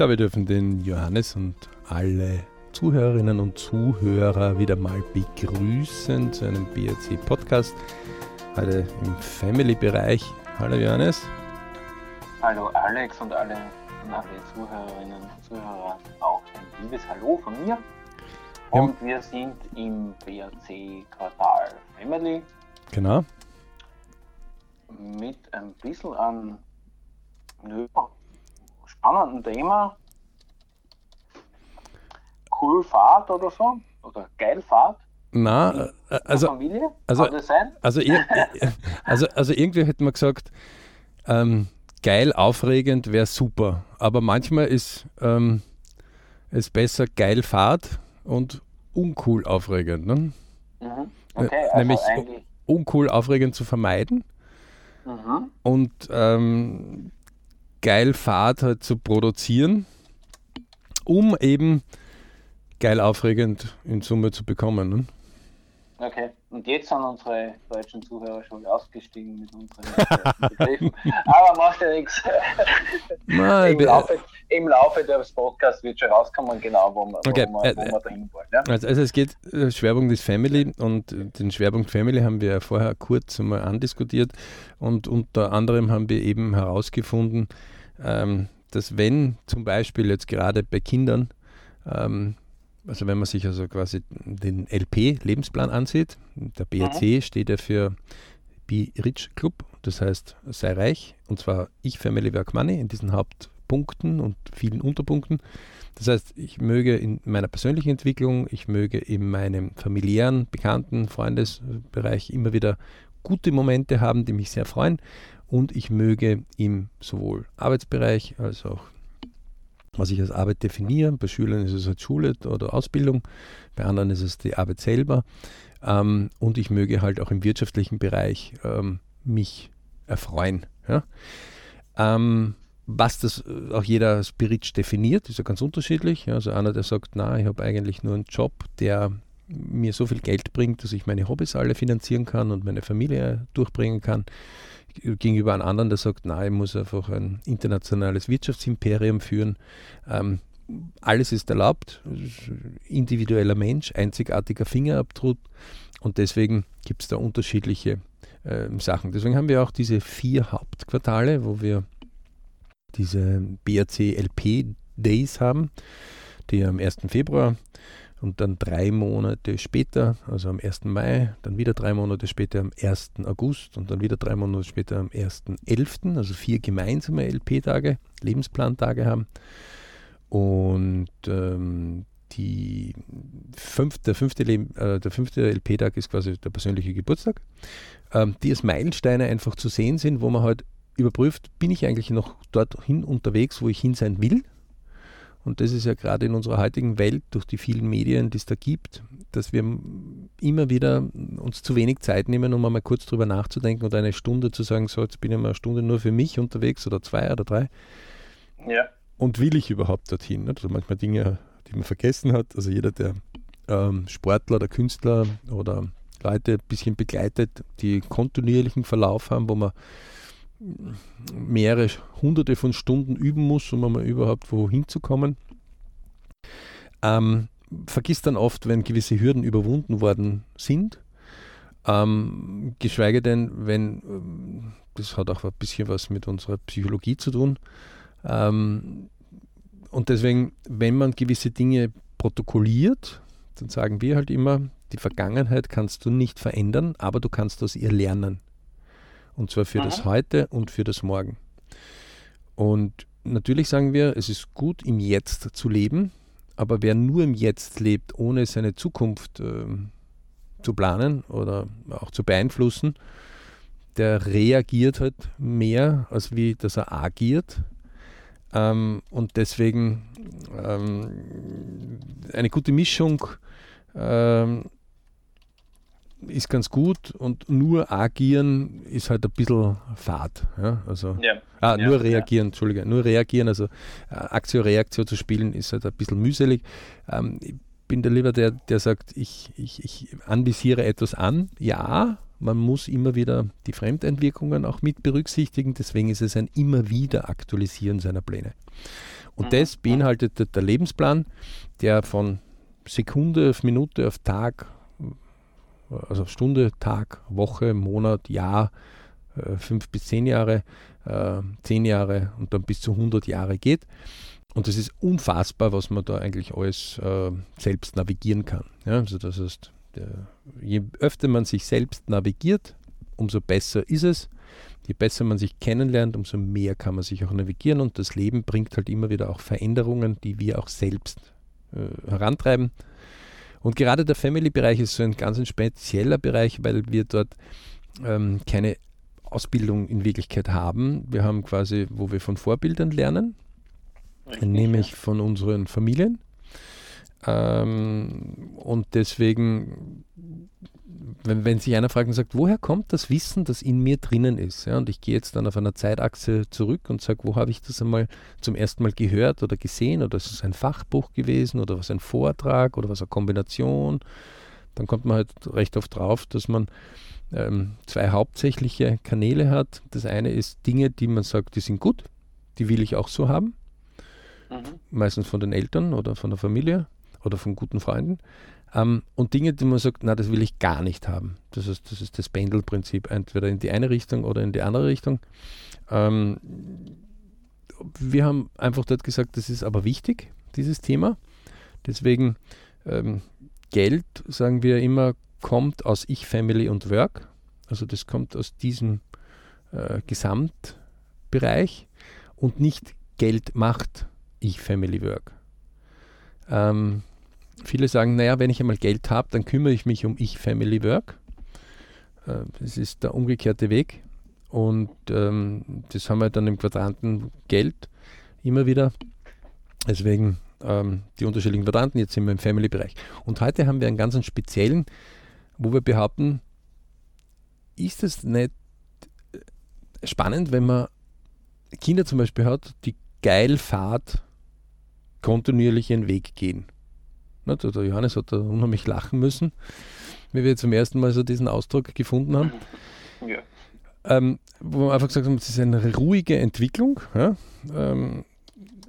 glaube, wir dürfen den Johannes und alle Zuhörerinnen und Zuhörer wieder mal begrüßen zu einem BRC Podcast. Heute im Family-Bereich. Hallo Johannes. Hallo Alex und alle, alle Zuhörerinnen und Zuhörer. Auch ein liebes Hallo von mir. Und ja. wir sind im BRC Quartal Family. Genau. Mit ein bisschen an nö, spannenden Thema. Cool Fahrt oder so? Oder geil Fahrt? Na, äh, also, also, also, also, also irgendwie hätte man gesagt, ähm, geil, aufregend wäre super. Aber manchmal ist ähm, es besser geil Fahrt und uncool aufregend. Ne? Mhm. Okay, äh, also Nämlich uncool aufregend zu vermeiden mhm. und ähm, geil Fahrt halt zu produzieren, um eben geil aufregend in Summe zu bekommen. Ne? Okay, und jetzt sind unsere deutschen Zuhörer schon ausgestiegen mit unseren Begriffen. Aber macht ja nichts. Im, Laufe, Im Laufe des Podcasts wird schon rauskommen, genau, wo wir, okay. wo wir, wo wir dahin wollen. Ja? Also, also, es geht äh, Schwerpunkt ist Family und den Schwerpunkt Family haben wir vorher kurz einmal andiskutiert und unter anderem haben wir eben herausgefunden, ähm, dass wenn zum Beispiel jetzt gerade bei Kindern ähm, also wenn man sich also quasi den LP-Lebensplan ansieht, der BRC mhm. steht ja für Be Rich Club, das heißt sei reich, und zwar ich, Family, Work, Money in diesen Hauptpunkten und vielen Unterpunkten. Das heißt, ich möge in meiner persönlichen Entwicklung, ich möge in meinem familiären, bekannten Freundesbereich immer wieder gute Momente haben, die mich sehr freuen und ich möge im sowohl Arbeitsbereich als auch was ich als Arbeit definiere. Bei Schülern ist es halt Schule oder Ausbildung, bei anderen ist es die Arbeit selber. Ähm, und ich möge halt auch im wirtschaftlichen Bereich ähm, mich erfreuen. Ja? Ähm, was das äh, auch jeder Spirit definiert, ist ja ganz unterschiedlich. Ja? Also einer, der sagt, na, ich habe eigentlich nur einen Job, der mir so viel Geld bringt, dass ich meine Hobbys alle finanzieren kann und meine Familie durchbringen kann gegenüber einem anderen, der sagt, nein, ich muss einfach ein internationales Wirtschaftsimperium führen. Ähm, alles ist erlaubt, individueller Mensch, einzigartiger Fingerabdruck und deswegen gibt es da unterschiedliche äh, Sachen. Deswegen haben wir auch diese vier Hauptquartale, wo wir diese BRC LP Days haben, die am 1. Februar und dann drei Monate später, also am 1. Mai, dann wieder drei Monate später am 1. August und dann wieder drei Monate später am 1.11., also vier gemeinsame LP-Tage, Lebensplantage haben. Und ähm, die fünf, der, fünfte, äh, fünfte LP-Tag ist quasi der persönliche Geburtstag, ähm, die als Meilensteine einfach zu sehen sind, wo man halt überprüft, bin ich eigentlich noch dorthin unterwegs, wo ich hin sein will, und das ist ja gerade in unserer heutigen Welt durch die vielen Medien, die es da gibt, dass wir immer wieder uns zu wenig Zeit nehmen, um einmal kurz drüber nachzudenken und eine Stunde zu sagen, so jetzt bin ich mal eine Stunde nur für mich unterwegs oder zwei oder drei. Ja. Und will ich überhaupt dorthin? Also manchmal Dinge, die man vergessen hat. Also jeder, der ähm, Sportler oder Künstler oder Leute ein bisschen begleitet, die kontinuierlichen Verlauf haben, wo man mehrere hunderte von Stunden üben muss, um einmal überhaupt wohin zu kommen. Ähm, vergisst dann oft, wenn gewisse Hürden überwunden worden sind. Ähm, geschweige denn, wenn, ähm, das hat auch ein bisschen was mit unserer Psychologie zu tun. Ähm, und deswegen, wenn man gewisse Dinge protokolliert, dann sagen wir halt immer, die Vergangenheit kannst du nicht verändern, aber du kannst aus ihr lernen. Und zwar für Aha. das Heute und für das Morgen. Und natürlich sagen wir, es ist gut, im Jetzt zu leben, aber wer nur im Jetzt lebt, ohne seine Zukunft äh, zu planen oder auch zu beeinflussen, der reagiert halt mehr, als wie dass er agiert. Ähm, und deswegen ähm, eine gute Mischung ähm, ist ganz gut und nur agieren ist halt ein bisschen fad. Ja? Also, ja. Ah, ja, nur reagieren, ja. Entschuldige, nur reagieren, also äh, Aktio-Reaktion zu spielen ist halt ein bisschen mühselig. Ähm, ich bin der lieber der, der sagt, ich, ich, ich anvisiere etwas an. Ja, man muss immer wieder die Fremdeinwirkungen auch mit berücksichtigen, deswegen ist es ein immer wieder Aktualisieren seiner Pläne. Und mhm. das beinhaltet der Lebensplan, der von Sekunde auf Minute auf Tag, also Stunde, Tag, Woche, Monat, Jahr, äh, fünf bis zehn Jahre, äh, zehn Jahre und dann bis zu 100 Jahre geht. Und es ist unfassbar, was man da eigentlich alles äh, selbst navigieren kann. Ja, also das heißt, je öfter man sich selbst navigiert, umso besser ist es. Je besser man sich kennenlernt, umso mehr kann man sich auch navigieren und das Leben bringt halt immer wieder auch Veränderungen, die wir auch selbst äh, herantreiben. Und gerade der Family-Bereich ist so ein ganz ein spezieller Bereich, weil wir dort ähm, keine Ausbildung in Wirklichkeit haben. Wir haben quasi, wo wir von Vorbildern lernen, Richtig, nämlich ja. von unseren Familien. Ähm, und deswegen, wenn, wenn sich einer fragt und sagt, woher kommt das Wissen, das in mir drinnen ist? Ja, und ich gehe jetzt dann auf einer Zeitachse zurück und sage, wo habe ich das einmal zum ersten Mal gehört oder gesehen? Oder ist es ein Fachbuch gewesen oder was ein Vortrag oder was eine Kombination? Dann kommt man halt recht oft drauf, dass man ähm, zwei hauptsächliche Kanäle hat. Das eine ist Dinge, die man sagt, die sind gut, die will ich auch so haben. Mhm. Meistens von den Eltern oder von der Familie oder von guten Freunden. Ähm, und Dinge, die man sagt, na, das will ich gar nicht haben. Das ist das, ist das Pendelprinzip, entweder in die eine Richtung oder in die andere Richtung. Ähm, wir haben einfach dort gesagt, das ist aber wichtig, dieses Thema. Deswegen ähm, Geld, sagen wir immer, kommt aus Ich, Family und Work. Also das kommt aus diesem äh, Gesamtbereich und nicht Geld macht Ich, Family, Work. Ähm, viele sagen, naja, wenn ich einmal Geld habe, dann kümmere ich mich um Ich, Family, Work. Äh, das ist der umgekehrte Weg. Und ähm, das haben wir dann im Quadranten Geld immer wieder. Deswegen ähm, die unterschiedlichen Quadranten. Jetzt sind wir im Family-Bereich. Und heute haben wir einen ganz speziellen, wo wir behaupten, ist es nicht spannend, wenn man Kinder zum Beispiel hat, die geil Fahrt kontinuierlich ihren Weg gehen. Der Johannes hat da unheimlich lachen müssen, wie wir zum ersten Mal so diesen Ausdruck gefunden haben. Ja. Ähm, wo wir einfach gesagt haben, es ist eine ruhige Entwicklung. Ja? Ähm,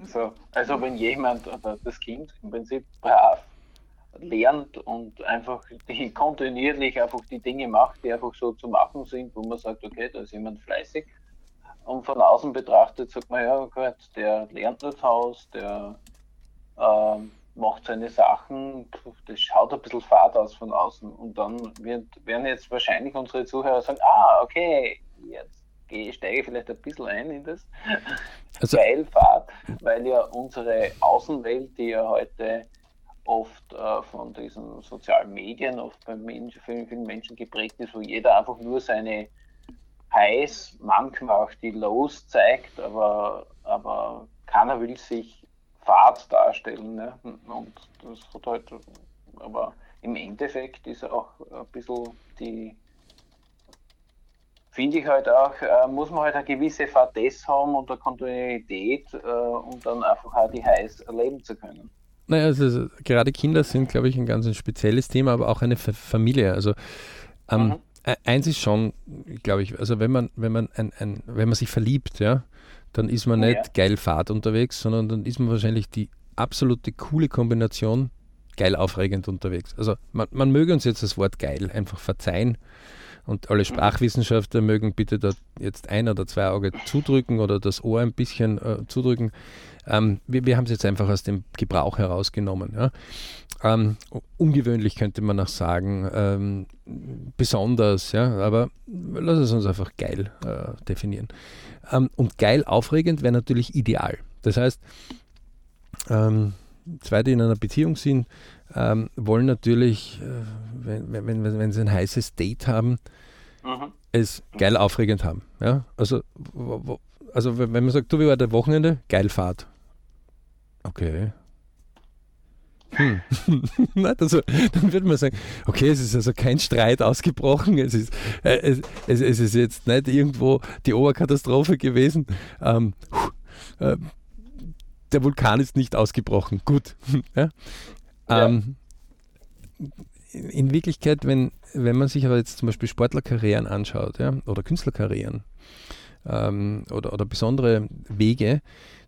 so, also wenn jemand, oder das Kind im Prinzip brav lernt und einfach die kontinuierlich einfach die Dinge macht, die einfach so zu machen sind, wo man sagt, okay, da ist jemand fleißig. Und von außen betrachtet sagt man, ja, Gott, der lernt das Haus, der ähm, macht seine Sachen, das schaut ein bisschen fad aus von außen. Und dann wird, werden jetzt wahrscheinlich unsere Zuhörer sagen, ah, okay, jetzt gehe, steige ich vielleicht ein bisschen ein in das also, Geilfahrt, weil ja unsere Außenwelt, die ja heute oft äh, von diesen sozialen Medien, oft bei Menschen, vielen, vielen Menschen geprägt ist, wo jeder einfach nur seine Highs, manchmal auch die Lows zeigt, aber, aber keiner will sich Fahrt darstellen. Ne? Und das hat halt, aber im Endeffekt ist auch ein bisschen die, finde ich halt auch, äh, muss man halt eine gewisse Fadess haben und eine Kontinuität, äh, um dann einfach auch die Highs erleben zu können. Naja, also, gerade Kinder sind, glaube ich, ein ganz ein spezielles Thema, aber auch eine F Familie. Also ähm, mhm. E-, eins ist schon, glaube ich, also wenn man, wenn man ein, ein, wenn man sich verliebt, ja, dann ist man nicht ja. geil Fahrt unterwegs, sondern dann ist man wahrscheinlich die absolute coole Kombination geil aufregend unterwegs. Also man, man möge uns jetzt das Wort geil einfach verzeihen und alle mhm. Sprachwissenschaftler mögen bitte da jetzt ein oder zwei Augen zudrücken oder das Ohr ein bisschen äh, zudrücken. Ähm, wir, wir haben es jetzt einfach aus dem Gebrauch herausgenommen. Ja. Ähm, ungewöhnlich könnte man auch sagen, ähm, besonders, ja, aber lass es uns einfach geil äh, definieren. Ähm, und geil aufregend wäre natürlich ideal. Das heißt, ähm, zwei, die in einer Beziehung sind, ähm, wollen natürlich, äh, wenn, wenn, wenn, wenn sie ein heißes Date haben, mhm. es geil aufregend haben. Ja? Also, wo, wo, also wenn man sagt, du, wie war der Wochenende? Geil Fahrt. Okay. Hm. also, dann würde man sagen, okay, es ist also kein Streit ausgebrochen, es ist, äh, es, es, es, ist jetzt nicht irgendwo die Oberkatastrophe gewesen. Ähm, äh, der Vulkan ist nicht ausgebrochen. Gut. ja? Ja. Ähm, in Wirklichkeit, wenn, wenn man sich aber jetzt zum Beispiel Sportlerkarrieren anschaut ja, oder Künstlerkarrieren, ähm, oder, oder besondere Wege,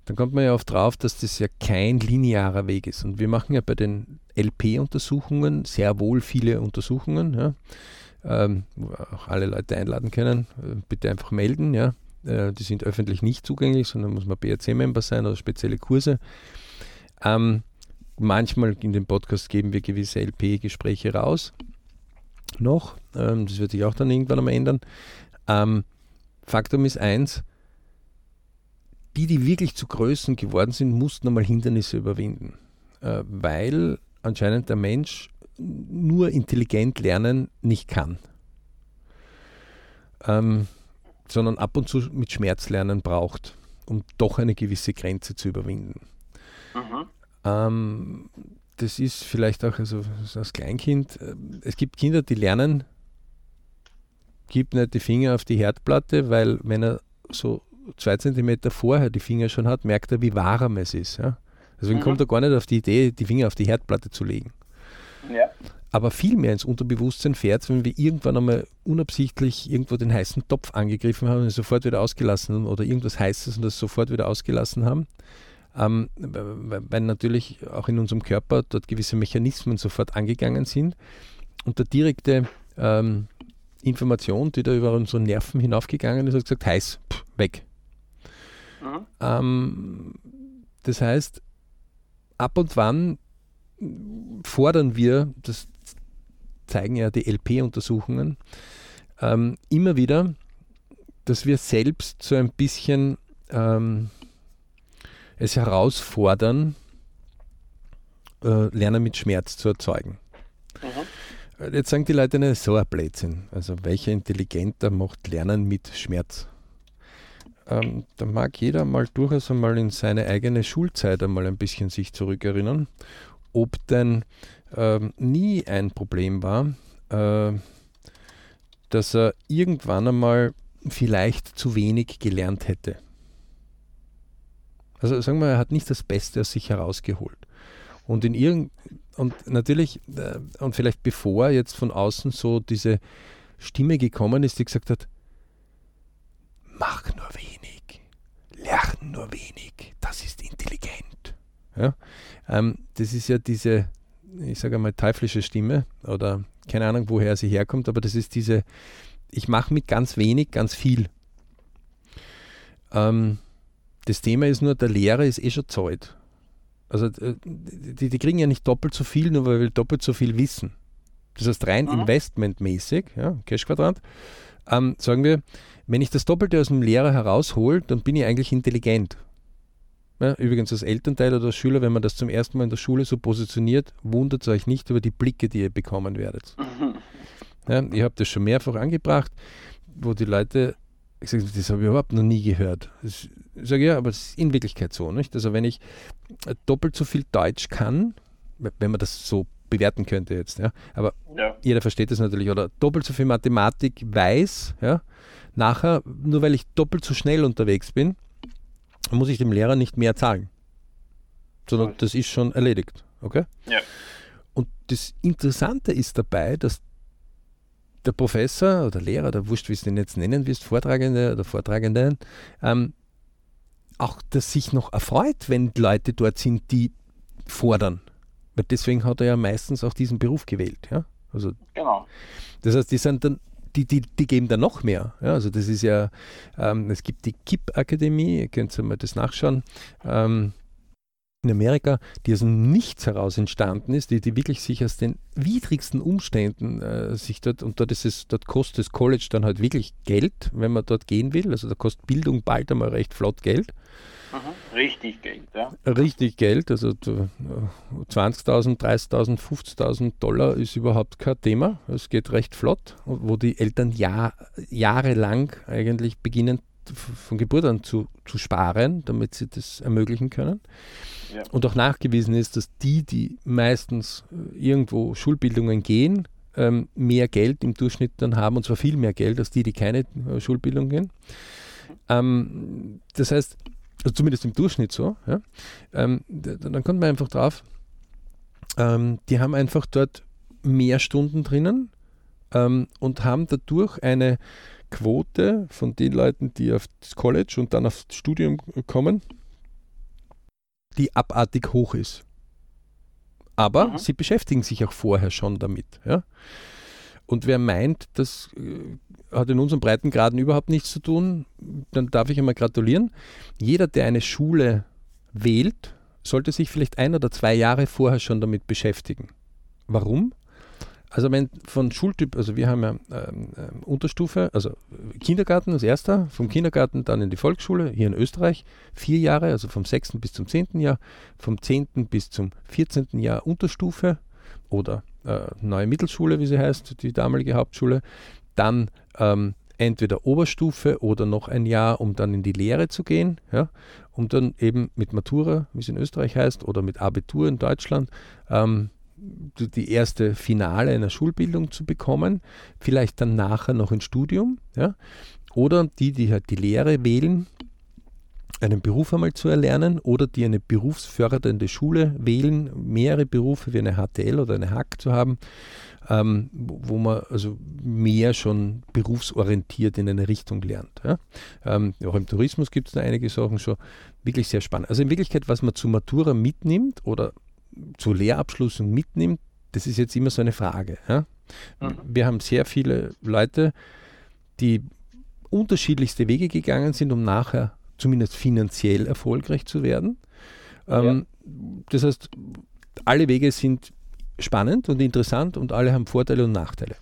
dann kommt man ja oft drauf, dass das ja kein linearer Weg ist. Und wir machen ja bei den LP-Untersuchungen sehr wohl viele Untersuchungen, ja, ähm, wo auch alle Leute einladen können. Äh, bitte einfach melden, ja. Äh, die sind öffentlich nicht zugänglich, sondern muss man BRC-Member sein oder spezielle Kurse. Ähm, manchmal in dem Podcast geben wir gewisse LP-Gespräche raus. Noch. Ähm, das wird sich auch dann irgendwann einmal ändern. Ähm, Faktum ist eins, die, die wirklich zu Größen geworden sind, mussten einmal Hindernisse überwinden, äh, weil anscheinend der Mensch nur intelligent lernen nicht kann, ähm, sondern ab und zu mit Schmerz lernen braucht, um doch eine gewisse Grenze zu überwinden. Mhm. Ähm, das ist vielleicht auch also als Kleinkind, äh, es gibt Kinder, die lernen, gibt nicht die Finger auf die Herdplatte, weil wenn er so zwei Zentimeter vorher die Finger schon hat, merkt er, wie warm es ist. Ja? Deswegen mhm. kommt er gar nicht auf die Idee, die Finger auf die Herdplatte zu legen. Ja. Aber viel mehr ins Unterbewusstsein fährt, wenn wir irgendwann einmal unabsichtlich irgendwo den heißen Topf angegriffen haben und sofort wieder ausgelassen haben oder irgendwas Heißes und das sofort wieder ausgelassen haben. Ähm, weil natürlich auch in unserem Körper dort gewisse Mechanismen sofort angegangen sind und der direkte ähm, Information, die da über unsere Nerven hinaufgegangen ist, hat gesagt, heiß, pff, weg. Mhm. Ähm, das heißt, ab und wann fordern wir, das zeigen ja die LP-Untersuchungen, ähm, immer wieder, dass wir selbst so ein bisschen ähm, es herausfordern, äh, Lernen mit Schmerz zu erzeugen. Mhm. Jetzt sagen die Leute, ne, so ein Blödsinn. Also welcher Intelligenter macht Lernen mit Schmerz? Ähm, da mag jeder mal durchaus einmal in seine eigene Schulzeit einmal ein bisschen sich zurückerinnern, ob denn ähm, nie ein Problem war, äh, dass er irgendwann einmal vielleicht zu wenig gelernt hätte. Also sagen wir, er hat nicht das Beste aus sich herausgeholt. Und in irgend und natürlich, äh, und vielleicht bevor jetzt von außen so diese Stimme gekommen ist, die gesagt hat, mach nur wenig, lern nur wenig, das ist intelligent. Ja? Ähm, das ist ja diese, ich sage einmal, teuflische Stimme oder keine Ahnung, woher sie herkommt, aber das ist diese, ich mache mit ganz wenig ganz viel. Ähm, das Thema ist nur, der Lehrer ist eh schon zahlt. Also äh, die, die, kriegen ja nicht doppelt so viel, nur weil wir doppelt so viel wissen. Das heißt, rein mhm. investmentmäßig, ja, Cash-Quadrant, ähm, sagen wir, wenn ich das Doppelte aus dem Lehrer heraushole, dann bin ich eigentlich intelligent. Ja, übrigens als Elternteil oder als Schüler, wenn man das zum ersten Mal in der Schule so positioniert, wundert es euch nicht über die Blicke, die ihr bekommen werdet. Ja, ich habe das schon mehrfach angebracht, wo die Leute ich sage, das habe ich überhaupt noch nie gehört. ich sage, ja, aber es ist in Wirklichkeit so. Nicht? Also wenn ich doppelt so viel Deutsch kann, wenn man das so bewerten könnte jetzt, ja, aber ja. jeder versteht das natürlich, oder doppelt so viel Mathematik weiß, ja, nachher, nur weil ich doppelt so schnell unterwegs bin, muss ich dem Lehrer nicht mehr zahlen. Sondern cool. das ist schon erledigt. Okay? Ja. Und das Interessante ist dabei, dass der Professor oder Lehrer, oder wurscht, wie du ihn jetzt nennen wirst, Vortragende oder Vortragenden, ähm, auch das sich noch erfreut, wenn Leute dort sind, die fordern. Weil deswegen hat er ja meistens auch diesen Beruf gewählt. Ja? Also, genau. Das heißt, die sind dann die, die, die geben da noch mehr. Ja, also das ist ja, ähm, es gibt die KIP-Akademie, ihr könnt mal das nachschauen, ähm, in Amerika, die aus dem Nichts heraus entstanden ist, die, die wirklich sich aus den widrigsten Umständen äh, sich dort, und dort ist es, dort kostet das College dann halt wirklich Geld, wenn man dort gehen will. Also da kostet Bildung bald einmal recht flott Geld. Mhm. Richtig Geld, ja. Richtig Geld, also 20.000, 30.000, 50.000 Dollar ist überhaupt kein Thema. Es geht recht flott, wo die Eltern Jahr, jahrelang eigentlich beginnen von Geburt an zu, zu sparen, damit sie das ermöglichen können. Ja. Und auch nachgewiesen ist, dass die, die meistens äh, irgendwo Schulbildungen gehen, ähm, mehr Geld im Durchschnitt dann haben, und zwar viel mehr Geld als die, die keine äh, Schulbildung gehen. Ähm, das heißt, also zumindest im Durchschnitt so, ja, ähm, dann kommt man einfach drauf, die haben einfach dort mehr Stunden drinnen und haben dadurch eine Quote von den Leuten, die auf das College und dann aufs Studium kommen, die abartig hoch ist. Aber mhm. sie beschäftigen sich auch vorher schon damit. Ja? Und wer meint, das äh, hat in unseren Breitengraden überhaupt nichts zu tun, dann darf ich einmal gratulieren. Jeder, der eine Schule wählt, sollte sich vielleicht ein oder zwei Jahre vorher schon damit beschäftigen. Warum? Also wenn von Schultyp, also wir haben ja ähm, ähm, Unterstufe, also Kindergarten als erster, vom Kindergarten dann in die Volksschule, hier in Österreich, vier Jahre, also vom 6. bis zum 10. Jahr, vom 10. bis zum 14. Jahr Unterstufe oder äh, neue Mittelschule, wie sie heißt, die damalige Hauptschule, dann ähm, entweder Oberstufe oder noch ein Jahr, um dann in die Lehre zu gehen, ja, um dann eben mit Matura, wie es in Österreich heißt, oder mit Abitur in Deutschland, ähm, die erste Finale einer Schulbildung zu bekommen, vielleicht dann nachher noch ein Studium, ja, oder die, die halt die Lehre wählen, einen Beruf einmal zu erlernen oder die eine berufsfördernde Schule wählen, mehrere Berufe wie eine HTL oder eine HAC zu haben, ähm, wo man also mehr schon berufsorientiert in eine Richtung lernt. Ja. Ähm, auch im Tourismus gibt es da einige Sachen schon wirklich sehr spannend. Also in Wirklichkeit, was man zu Matura mitnimmt oder zu Lehrabschlüssen mitnimmt, das ist jetzt immer so eine Frage. Ja? Mhm. Wir haben sehr viele Leute, die unterschiedlichste Wege gegangen sind, um nachher zumindest finanziell erfolgreich zu werden. Ähm, ja. Das heißt, alle Wege sind spannend und interessant und alle haben Vorteile und Nachteile.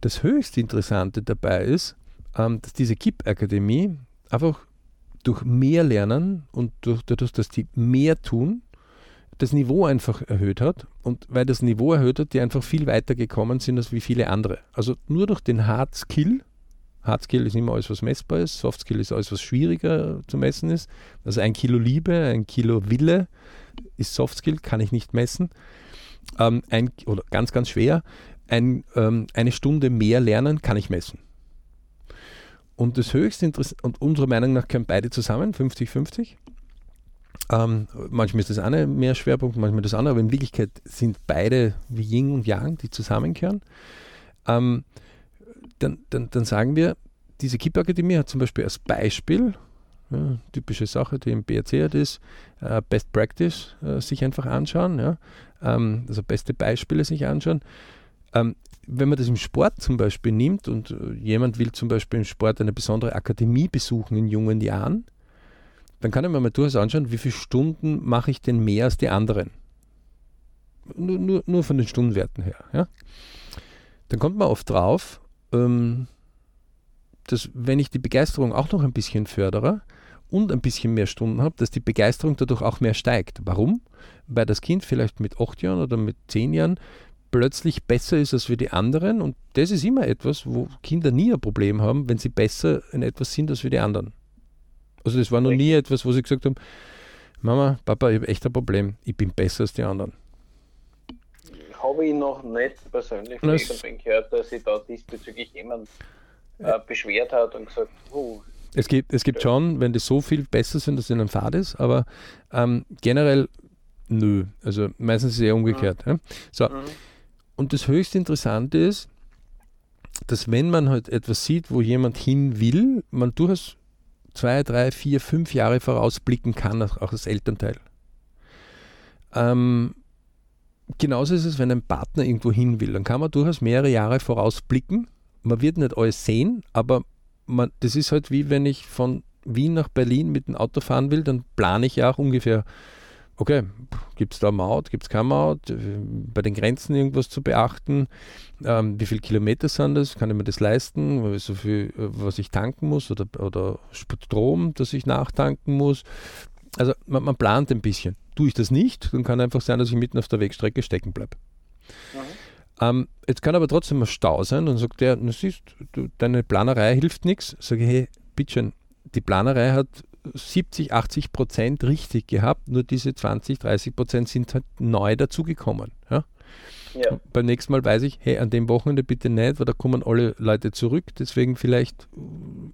Das höchst Interessante dabei ist, ähm, dass diese KIP-Akademie einfach durch mehr Lernen und durch, dadurch, dass die mehr tun, das Niveau einfach erhöht hat und weil das Niveau erhöht hat, die einfach viel weiter gekommen sind als wie viele andere. Also nur durch den Hard Skill, Hard Skill ist immer alles, was messbar ist, Soft Skill ist alles, was schwieriger zu messen ist. Also ein Kilo Liebe, ein Kilo Wille ist Soft Skill, kann ich nicht messen. Ähm, ein, oder ganz, ganz schwer. Ein, ähm, eine Stunde mehr lernen kann ich messen. Und das höchste Interesse, und unserer Meinung nach können beide zusammen, 50-50. Ähm, manchmal ist das eine mehr Schwerpunkt, manchmal das andere, aber in Wirklichkeit sind beide wie Yin und Yang, die zusammenkehren. Ähm, dann, dann, dann sagen wir, diese KIP-Akademie hat zum Beispiel als Beispiel, ja, typische Sache, die im BRC hat, ist äh, Best Practice äh, sich einfach anschauen, ja, ähm, also beste Beispiele sich anschauen. Ähm, wenn man das im Sport zum Beispiel nimmt und äh, jemand will zum Beispiel im Sport eine besondere Akademie besuchen in jungen Jahren, dann kann ich mir mal durchaus anschauen, wie viele Stunden mache ich denn mehr als die anderen. Nur, nur, nur von den Stundenwerten her. Ja? Dann kommt man oft drauf, ähm, dass wenn ich die Begeisterung auch noch ein bisschen fördere und ein bisschen mehr Stunden habe, dass die Begeisterung dadurch auch mehr steigt. Warum? Weil das Kind vielleicht mit acht Jahren oder mit zehn Jahren plötzlich besser ist als wir die anderen und das ist immer etwas, wo Kinder nie ein Problem haben, wenn sie besser in etwas sind als wir die anderen. Also das war noch nie etwas, wo sie gesagt haben, Mama, Papa, ich habe echt ein Problem, ich bin besser als die anderen. Habe ich noch nicht persönlich von jemandem gehört, dass sich da diesbezüglich jemand äh, beschwert hat und gesagt, oh, es gibt, es gibt schon, wenn die so viel besser sind, dass es in einem Fahrt ist, aber ähm, generell nö. Also meistens ist es eher umgekehrt. Mhm. Ja? So. Mhm. Und das höchst Interessante ist, dass wenn man halt etwas sieht, wo jemand hin will, man durchaus zwei, drei, vier, fünf Jahre vorausblicken kann, auch als Elternteil. Ähm, genauso ist es, wenn ein Partner irgendwo hin will. Dann kann man durchaus mehrere Jahre vorausblicken. Man wird nicht alles sehen, aber man, das ist halt wie wenn ich von Wien nach Berlin mit dem Auto fahren will, dann plane ich ja auch ungefähr okay, gibt es da Maut, gibt es keine Maut, bei den Grenzen irgendwas zu beachten, ähm, wie viele Kilometer sind das, kann ich mir das leisten, so viel, was ich tanken muss oder, oder Strom, das ich nachtanken muss. Also man, man, plant ein bisschen. Tue ich das nicht, dann kann einfach sein, dass ich mitten auf der Wegstrecke stecken bleibe. Mhm. Ähm, jetzt kann aber trotzdem ein Stau sein und sagt der, du siehst, du, deine Planerei hilft nichts. Sage ich, hey, bitteschön, die Planerei hat 70, 80 Prozent richtig gehabt, nur diese 20, 30 Prozent sind halt neu dazugekommen. Ja? Ja. Beim nächsten Mal weiß ich, hey, an dem Wochenende bitte nicht, weil da kommen alle Leute zurück, deswegen vielleicht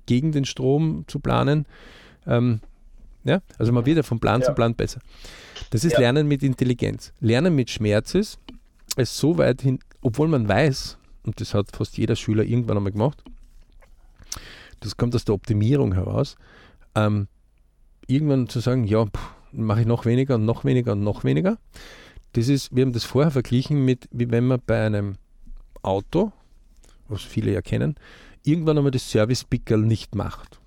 gegen den Strom zu planen. Ähm, ja? Also man wird ja von Plan ja. zu Plan besser. Das ist Lernen mit Intelligenz. Lernen mit Schmerz ist, es so weit hin, obwohl man weiß, und das hat fast jeder Schüler irgendwann einmal gemacht, das kommt aus der Optimierung heraus, ähm, irgendwann zu sagen, ja, mache ich noch weniger und noch weniger und noch weniger. Das ist, wir haben das vorher verglichen mit, wie wenn man bei einem Auto, was viele ja kennen, irgendwann einmal das Service-Pickerl nicht macht.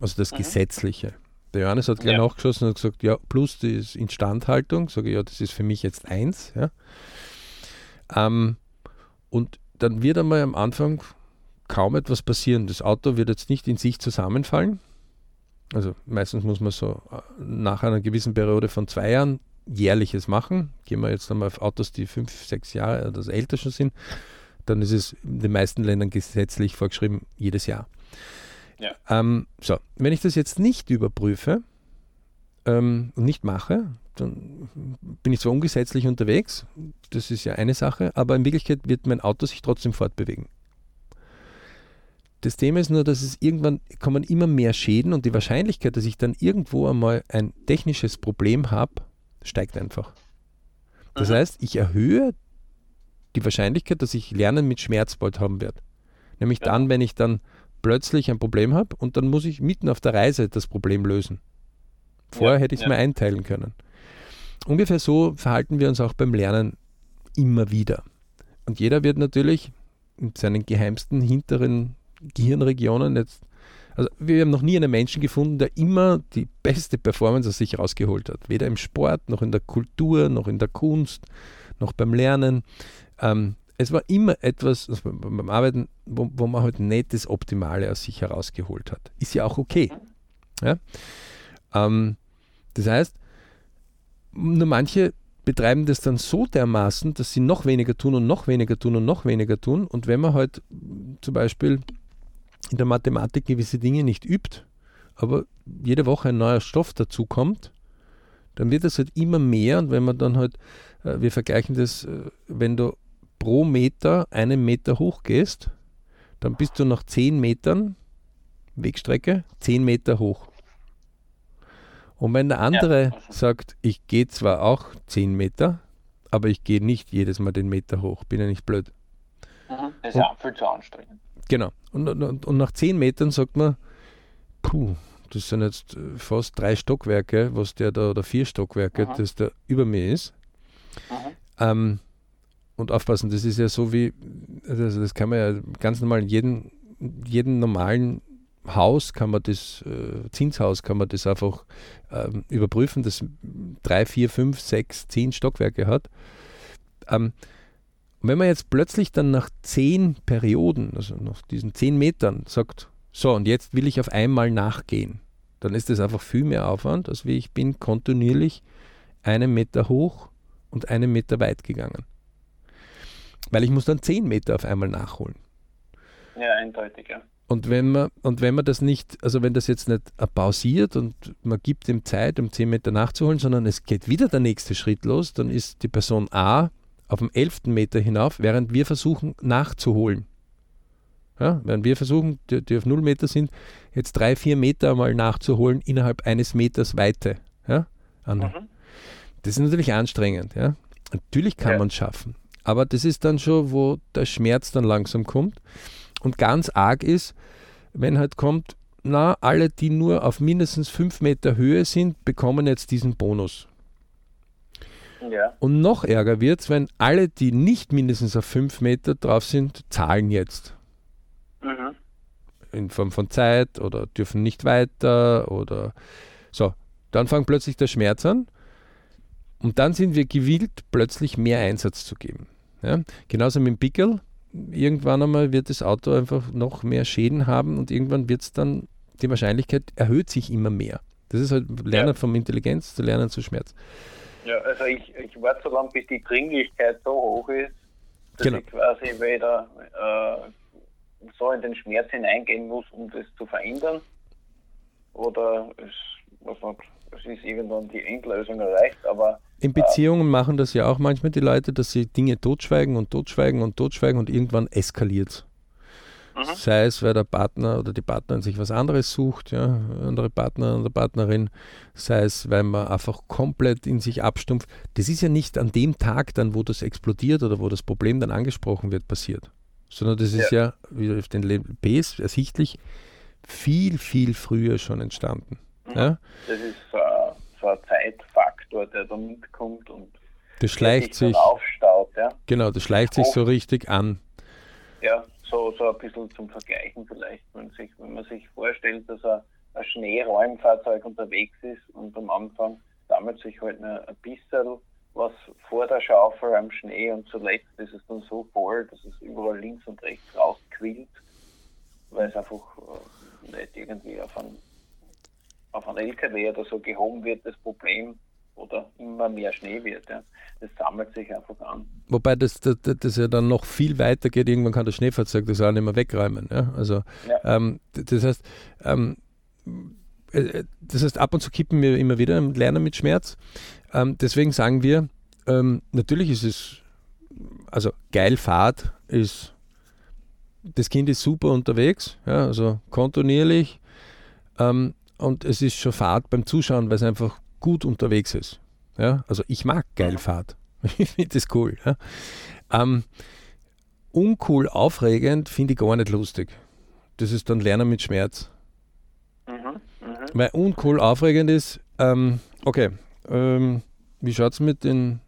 Also das mhm. Gesetzliche. Der Johannes hat gleich ja. nachgeschossen und gesagt, ja, plus die Instandhaltung. Sage ich, ja, das ist für mich jetzt eins. Ja. Ähm, und dann wird einmal am Anfang kaum etwas passieren. Das Auto wird jetzt nicht in sich zusammenfallen. Also meistens muss man so äh, nach einer gewissen Periode von zwei Jahren jährliches machen. Gehen wir jetzt einmal auf Autos, die fünf, sechs Jahre oder älter schon sind, dann ist es in den meisten Ländern gesetzlich vorgeschrieben, jedes Jahr. Ja. Ähm, so, wenn ich das jetzt nicht überprüfe ähm, und nicht mache, dann bin ich zwar ungesetzlich unterwegs, das ist ja eine Sache, aber in Wirklichkeit wird mein Auto sich trotzdem fortbewegen. Das Thema ist nur, dass es irgendwann kommen immer mehr Schäden und die Wahrscheinlichkeit, dass ich dann irgendwo einmal ein technisches Problem habe, steigt einfach. Das mhm. heißt, ich erhöhe die Wahrscheinlichkeit, dass ich Lernen mit Schmerz bald haben werde. Nämlich ja. dann, wenn ich dann plötzlich ein Problem habe und dann muss ich mitten auf der Reise das Problem lösen. Vorher ja, hätte ich es ja. mir einteilen können. Ungefähr so verhalten wir uns auch beim Lernen immer wieder. Und jeder wird natürlich in seinen geheimsten hinteren Gehirnregionen jetzt. Also wir haben noch nie einen Menschen gefunden, der immer die beste Performance aus sich rausgeholt hat. Weder im Sport, noch in der Kultur, noch in der Kunst, noch beim Lernen. Ähm, es war immer etwas also beim Arbeiten, wo, wo, man halt nicht das Optimale aus sich herausgeholt hat. Ist ja auch okay. Ja? Ähm, das heißt, nur manche betreiben das dann so dermaßen, dass sie noch weniger tun und noch weniger tun und noch weniger tun. Und wenn man halt zum Beispiel in der Mathematik gewisse Dinge nicht übt, aber jede Woche ein neuer Stoff dazu kommt, dann wird es halt immer mehr. Und wenn man dann halt, äh, wir vergleichen das, äh, wenn du pro Meter einen Meter hoch gehst, dann bist du nach 10 Metern Wegstrecke 10 Meter hoch. Und wenn der andere ja. sagt, ich gehe zwar auch 10 Meter, aber ich gehe nicht jedes Mal den Meter hoch, bin ja nicht blöd. Mhm, das ist ja viel zu anstrengend. Genau. Und, und, und nach 10 Metern sagt man, puh, das sind jetzt fast drei Stockwerke, was der da, oder vier Stockwerke, mhm. das da über mir ist. Ähm, und aufpassen, das ist ja so wie, also das kann man ja ganz normal in jedem, jedem normalen Haus kann man das, äh, Zinshaus kann man das einfach ähm, überprüfen, das drei, vier, fünf, sechs, zehn Stockwerke hat. Ähm, wenn man jetzt plötzlich dann nach zehn Perioden, also nach diesen zehn Metern, sagt, so und jetzt will ich auf einmal nachgehen, dann ist das einfach viel mehr Aufwand, als wie ich bin kontinuierlich einen Meter hoch und einen Meter weit gegangen. Weil ich muss dann 10 Meter auf einmal nachholen. Ja, eindeutig, ja. Und wenn man, und wenn man das nicht, also wenn das jetzt nicht pausiert und man gibt ihm Zeit, um 10 Meter nachzuholen, sondern es geht wieder der nächste Schritt los, dann ist die Person A auf dem 11. Meter hinauf, während wir versuchen nachzuholen. Ja, während wir versuchen, die, die auf 0 Meter sind, jetzt drei, vier Meter mal nachzuholen innerhalb eines Meters Weite. Ja? Mhm. Das ist natürlich anstrengend. Ja? Natürlich kann ja. man es schaffen. Aber das ist dann schon, wo der Schmerz dann langsam kommt. Und ganz arg ist, wenn halt kommt, na, alle, die nur auf mindestens 5 Meter Höhe sind, bekommen jetzt diesen Bonus. Ja. Und noch ärger wird es, wenn alle, die nicht mindestens auf 5 Meter drauf sind, zahlen jetzt. Mhm. In Form von Zeit oder dürfen nicht weiter oder so. Dann fängt plötzlich der Schmerz an und dann sind wir gewillt, plötzlich mehr Einsatz zu geben. Ja? Genauso mit dem Pickel. Irgendwann einmal wird das Auto einfach noch mehr Schäden haben und irgendwann wird es dann, die Wahrscheinlichkeit erhöht sich immer mehr. Das ist halt Lernen ja. vom Intelligenz zu Lernen zu Schmerz. Ja, also ich, ich warte so lange, bis die Dringlichkeit so hoch ist, dass genau. ich quasi wieder äh, so in den Schmerz hineingehen muss, um das zu verändern. Oder es, was man, es ist irgendwann die Endlösung erreicht, aber in Beziehungen machen das ja auch manchmal die Leute, dass sie Dinge totschweigen und totschweigen und totschweigen und irgendwann eskaliert mhm. Sei es, weil der Partner oder die Partnerin sich was anderes sucht, ja, andere Partner oder Partnerin, sei es, weil man einfach komplett in sich abstumpft. Das ist ja nicht an dem Tag dann, wo das explodiert oder wo das Problem dann angesprochen wird, passiert. Sondern das ist ja, ja wie auf den LPs ersichtlich, viel, viel früher schon entstanden. Mhm. Ja? Das ist so ein, so ein Zeitfaktor, der da mitkommt und das schleicht sich, sich aufstaut. Ja? Genau, das schleicht sich so richtig an. Ja, so, so ein bisschen zum Vergleichen vielleicht, wenn, sich, wenn man sich vorstellt, dass ein, ein Schneeräumfahrzeug unterwegs ist und am Anfang sammelt sich halt ein bisschen was vor der Schaufel am Schnee und zuletzt ist es dann so voll, dass es überall links und rechts rausquillt, weil es einfach äh, nicht irgendwie auf einen, auf einen LKW oder so gehoben wird, das Problem, oder immer mehr Schnee wird. Ja. Das sammelt sich einfach an. Wobei das, das, das ja dann noch viel weiter geht. Irgendwann kann das Schneefahrzeug das auch nicht mehr wegräumen. Ja. Also, ja. Ähm, das heißt, ähm, äh, äh, das heißt, ab und zu kippen wir immer wieder im Lernen mit Schmerz. Ähm, deswegen sagen wir, ähm, natürlich ist es, also geil Fahrt ist, das Kind ist super unterwegs, ja, also kontinuierlich. Ähm, und es ist schon Fahrt beim Zuschauen, weil es einfach gut unterwegs ist. Ja? Also ich mag Geilfahrt. Ich finde das cool. Ja? Ähm, uncool, aufregend finde ich gar nicht lustig. Das ist dann Lernen mit Schmerz. Mhm, mh. Weil uncool, aufregend ist, ähm, okay, ähm, wie schaut es mit den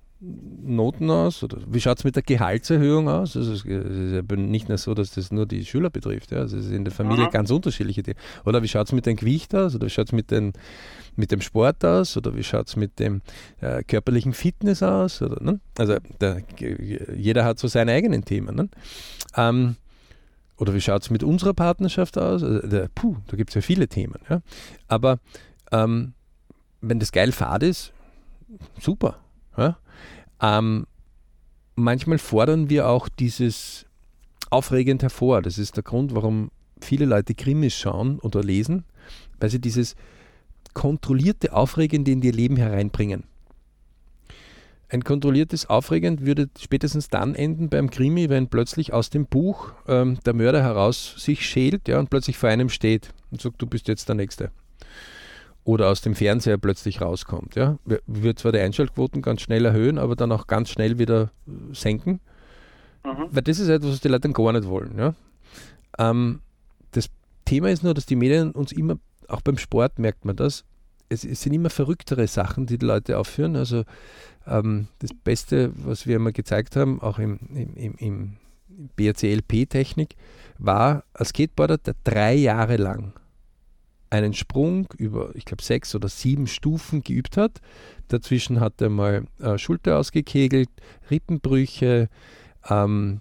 Noten aus? Oder wie schaut es mit der Gehaltserhöhung aus? Also es ist ja nicht nur so, dass das nur die Schüler betrifft. Ja? Also es ist in der Familie mhm. ganz unterschiedliche Dinge. Oder wie schaut es mit dem Gewicht aus? Oder wie schaut es mit, mit dem Sport aus? Oder wie schaut es mit dem äh, körperlichen Fitness aus? Oder, ne? Also der, jeder hat so seine eigenen Themen. Ne? Ähm, oder wie schaut es mit unserer Partnerschaft aus? Also der, puh, da gibt es ja viele Themen. Ja? Aber ähm, wenn das geil fad ist, super. Ja? Ähm, manchmal fordern wir auch dieses aufregend hervor. Das ist der Grund, warum viele Leute Krimis schauen oder lesen, weil sie dieses kontrollierte Aufregende in ihr Leben hereinbringen. Ein kontrolliertes Aufregend würde spätestens dann enden beim Krimi, wenn plötzlich aus dem Buch ähm, der Mörder heraus sich schält ja, und plötzlich vor einem steht und sagt, du bist jetzt der Nächste oder aus dem Fernseher plötzlich rauskommt. Ja? Wird zwar die Einschaltquoten ganz schnell erhöhen, aber dann auch ganz schnell wieder äh, senken. Mhm. Weil das ist etwas, was die Leute gar nicht wollen. Ja? Ähm, das Thema ist nur, dass die Medien uns immer, auch beim Sport merkt man das, es, es sind immer verrücktere Sachen, die die Leute aufführen. Also ähm, das Beste, was wir immer gezeigt haben, auch im, im, im, im BRCLP-Technik, war ein Skateboarder, der drei Jahre lang einen Sprung über, ich glaube, sechs oder sieben Stufen geübt hat. Dazwischen hat er mal äh, Schulter ausgekegelt, Rippenbrüche. Ähm,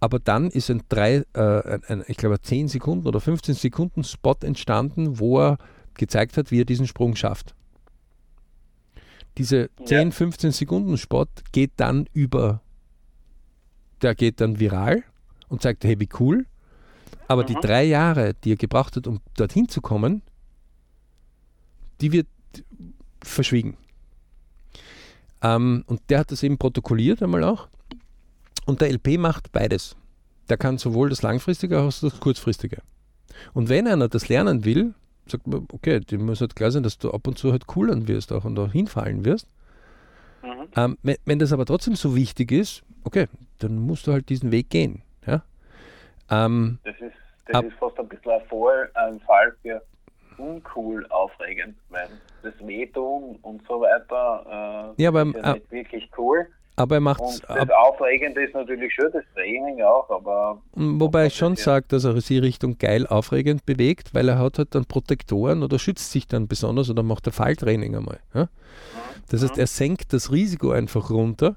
aber dann ist ein, drei, äh, ein, ich glaube, 10 Sekunden oder 15 Sekunden Spot entstanden, wo er gezeigt hat, wie er diesen Sprung schafft. Diese 10, ja. 15 Sekunden Spot geht dann über, der geht dann viral und zeigt, hey, wie cool. Aber mhm. die drei Jahre, die er gebraucht hat, um dorthin zu kommen, die wird verschwiegen. Ähm, und der hat das eben protokolliert einmal auch. Und der LP macht beides. Der kann sowohl das Langfristige als auch das Kurzfristige. Und wenn einer das lernen will, sagt man, okay, dem muss halt klar sein, dass du ab und zu halt coolern wirst auch und auch hinfallen wirst. Mhm. Ähm, wenn, wenn, das aber trotzdem so wichtig ist, okay, dann musst du halt diesen Weg gehen. Ja? Ähm, das ist, das ab, ist fast ein bisschen ein, Fall, ein Fall für uncool aufregend, weil das Wehtun und so weiter äh, ja, aber, ist ja nicht wirklich cool. Aber er macht Und das Aufregende ist natürlich schon das Training auch, aber. Wobei ich schon sage, dass er sie Richtung geil aufregend bewegt, weil er hat halt dann Protektoren oder schützt sich dann besonders oder macht er Falltraining einmal. Ja? Mhm. Das heißt, er senkt das Risiko einfach runter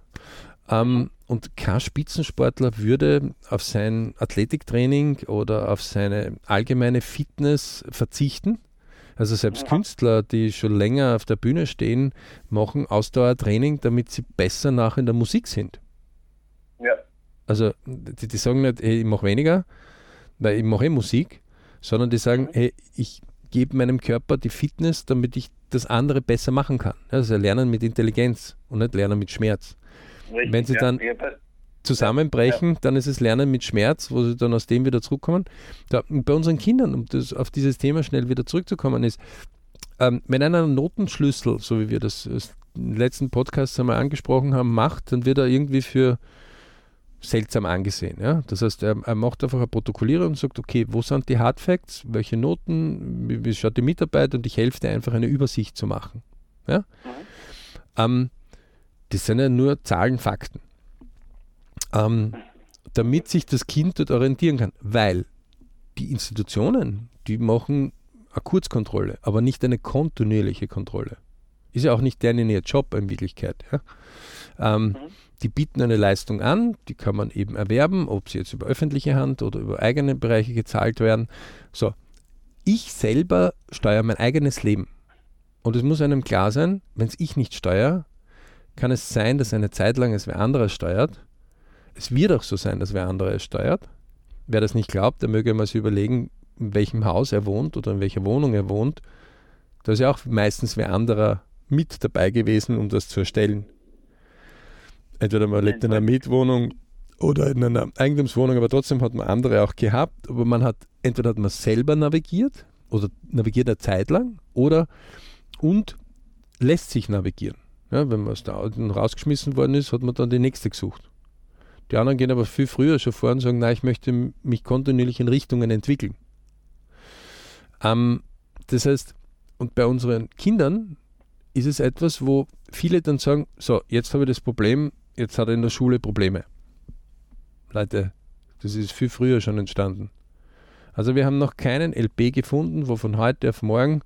ähm, und kein Spitzensportler würde auf sein Athletiktraining oder auf seine allgemeine Fitness verzichten. Also selbst ja. Künstler, die schon länger auf der Bühne stehen, machen Ausdauertraining, damit sie besser nach in der Musik sind. Ja. Also die, die sagen nicht, hey, ich mache weniger, weil ich mache eh Musik, sondern die sagen, mhm. hey, ich gebe meinem Körper die Fitness, damit ich das andere besser machen kann. Also lernen mit Intelligenz und nicht lernen mit Schmerz. Richtig, Wenn sie ja. dann zusammenbrechen, ja. dann ist es Lernen mit Schmerz, wo sie dann aus dem wieder zurückkommen. Da, bei unseren Kindern, um das, auf dieses Thema schnell wieder zurückzukommen, ist, ähm, wenn einer einen Notenschlüssel, so wie wir das im letzten Podcast einmal angesprochen haben, macht, dann wird er irgendwie für seltsam angesehen. Ja? Das heißt, er, er macht einfach eine Protokollierung und sagt, okay, wo sind die Hard Facts, welche Noten, wie, wie schaut die Mitarbeit und ich helfe dir einfach eine Übersicht zu machen. Ja? Mhm. Ähm, das sind ja nur Zahlen, Fakten. Ähm, damit sich das Kind dort orientieren kann, weil die Institutionen, die machen eine Kurzkontrolle, aber nicht eine kontinuierliche Kontrolle. Ist ja auch nicht deren ihr Job in Wirklichkeit. Ja? Ähm. Die bieten eine Leistung an, die kann man eben erwerben, ob sie jetzt über öffentliche Hand oder über eigene Bereiche gezahlt werden. So, ich selber steuere mein eigenes Leben. Und es muss einem klar sein, wenn es ich nicht steuere, kann es sein, dass eine Zeit lang es wer anderes steuert. Es wird auch so sein, dass wer anderes steuert. Wer das nicht glaubt, der möge mal sich überlegen, in welchem Haus er wohnt oder in welcher Wohnung er wohnt. Da ist ja auch meistens wer anderer mit dabei gewesen, um das zu erstellen. Entweder man lebt in einer Mietwohnung oder in einer Eigentumswohnung, aber trotzdem hat man andere auch gehabt. Aber man hat, entweder hat man selber navigiert oder navigiert eine Zeit lang oder und lässt sich navigieren. Ja, wenn man aus der Auto rausgeschmissen worden ist, hat man dann die nächste gesucht. Die anderen gehen aber viel früher schon vor und sagen, nein, ich möchte mich kontinuierlich in Richtungen entwickeln. Ähm, das heißt, und bei unseren Kindern ist es etwas, wo viele dann sagen, so, jetzt habe ich das Problem, jetzt hat er in der Schule Probleme. Leute, das ist viel früher schon entstanden. Also wir haben noch keinen LP gefunden, wo von heute auf morgen,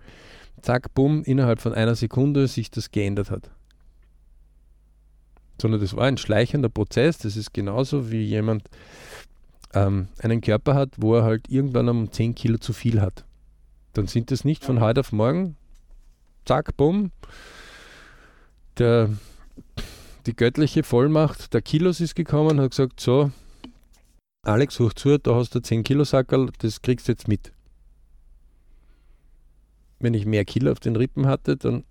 zack, bumm, innerhalb von einer Sekunde sich das geändert hat. Sondern das war ein schleichender Prozess. Das ist genauso wie jemand ähm, einen Körper hat, wo er halt irgendwann um 10 Kilo zu viel hat. Dann sind das nicht von heute auf morgen, zack, bumm, der die göttliche Vollmacht der Kilos ist gekommen und hat gesagt, so, Alex, hoch zu, da hast du 10 Kilo Sackerl, das kriegst du jetzt mit. Wenn ich mehr Kilo auf den Rippen hatte, dann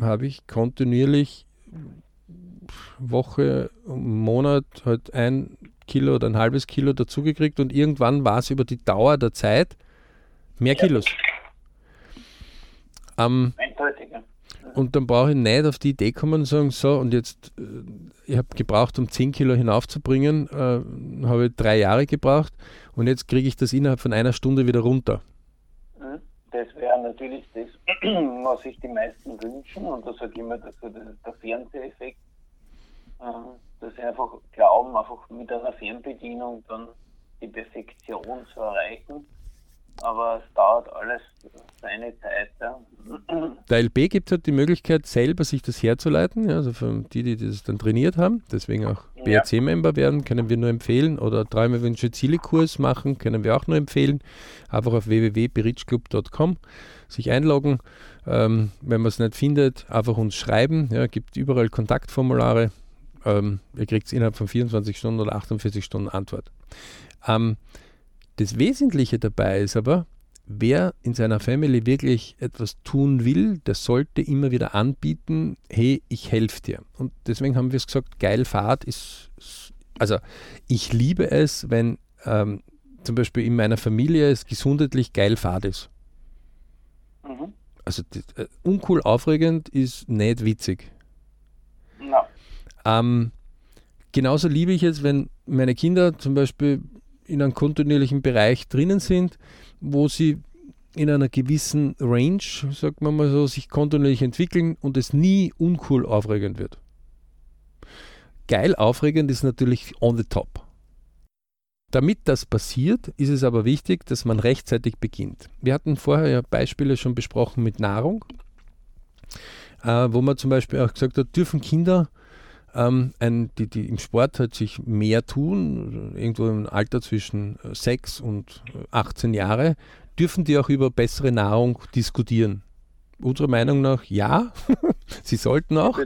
habe ich kontinuierlich Woche, Monat halt ein Kilo oder ein halbes Kilo dazugekriegt und irgendwann war es über die Dauer der Zeit mehr Kilos. Ähm, und dann brauche ich nicht auf die Idee kommen und sagen, so, und jetzt, äh, ich habe gebraucht, um 10 Kilo hinaufzubringen, äh, habe ich drei Jahre gebraucht und jetzt kriege ich das innerhalb von einer Stunde wieder runter. Mhm. Das wäre natürlich das, was sich die meisten wünschen und da sage ich immer, dass der Fernseheffekt, äh, dass sie einfach glauben, einfach mit einer Fernbedienung dann die Perfektion zu erreichen aber es dauert alles seine Zeit. Ja. Der LB gibt halt die Möglichkeit, selber sich das herzuleiten, ja, also für die, die das dann trainiert haben, deswegen auch BRC-Member werden, können wir nur empfehlen, oder Träume, Wünsche, Ziele-Kurs machen, können wir auch nur empfehlen. Einfach auf www.berichclub.com sich einloggen. Ähm, wenn man es nicht findet, einfach uns schreiben. Ja, gibt überall Kontaktformulare. Ähm, ihr kriegt innerhalb von 24 Stunden oder 48 Stunden Antwort. Ähm, das Wesentliche dabei ist aber, wer in seiner Family wirklich etwas tun will, der sollte immer wieder anbieten, hey, ich helfe dir. Und deswegen haben wir es gesagt, geil Fahrt ist, also ich liebe es, wenn ähm, zum Beispiel in meiner Familie es gesundheitlich geil Fahrt ist. Mhm. Also das, äh, uncool aufregend ist nicht witzig. No. Ähm, genauso liebe ich es, wenn meine Kinder zum Beispiel in einem kontinuierlichen Bereich drinnen sind, wo sie in einer gewissen Range, sagt man mal so, sich kontinuierlich entwickeln und es nie uncool aufregend wird. Geil aufregend ist natürlich on the top. Damit das passiert, ist es aber wichtig, dass man rechtzeitig beginnt. Wir hatten vorher ja Beispiele schon besprochen mit Nahrung, äh, wo man zum Beispiel auch gesagt hat, dürfen Kinder ähm, ein, die, die im Sport halt sich mehr tun, irgendwo im Alter zwischen 6 und 18 Jahre, dürfen die auch über bessere Nahrung diskutieren. Unserer Meinung nach ja, sie sollten auch.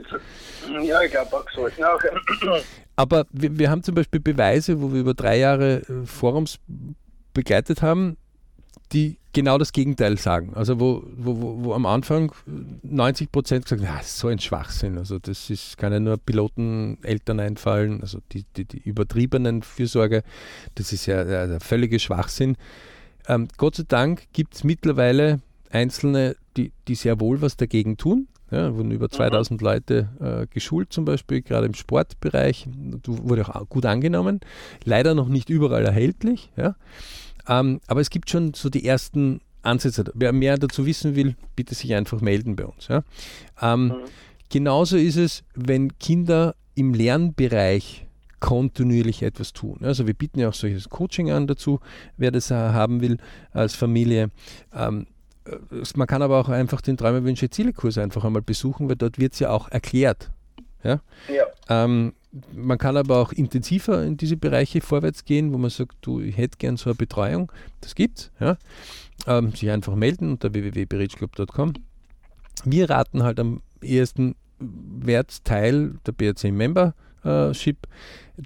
Ja, ich glaube auch, sollten auch. Aber wir, wir haben zum Beispiel Beweise, wo wir über drei Jahre äh, Forums begleitet haben, die genau das Gegenteil sagen. Also wo, wo, wo am Anfang 90 Prozent gesagt haben, ja, so ein Schwachsinn. Also das ist, kann ja nur Piloten, Eltern einfallen, also die, die, die übertriebenen Fürsorge, das ist ja der völlige Schwachsinn. Ähm, Gott sei Dank gibt es mittlerweile Einzelne, die, die sehr wohl was dagegen tun. Ja, wurden über 2000 mhm. Leute äh, geschult, zum Beispiel gerade im Sportbereich. Wurde auch gut angenommen. Leider noch nicht überall erhältlich. Ja. Ähm, aber es gibt schon so die ersten Ansätze. Wer mehr dazu wissen will, bitte sich einfach melden bei uns. Ja. Ähm, mhm. Genauso ist es, wenn Kinder im Lernbereich kontinuierlich etwas tun. Also wir bieten ja auch solches Coaching an dazu, wer das haben will als Familie. Ähm, man kann aber auch einfach den Träume, Wünsche, Ziele-Kurs einfach einmal besuchen, weil dort wird es ja auch erklärt. Ja? ja. Ähm, man kann aber auch intensiver in diese Bereiche vorwärts gehen, wo man sagt, du, ich hätte gern so eine Betreuung. Das gibt's. Ja? Ähm, sich einfach melden unter www.berichclub.com. Wir raten halt am ehesten, werdet Teil der BRC Membership,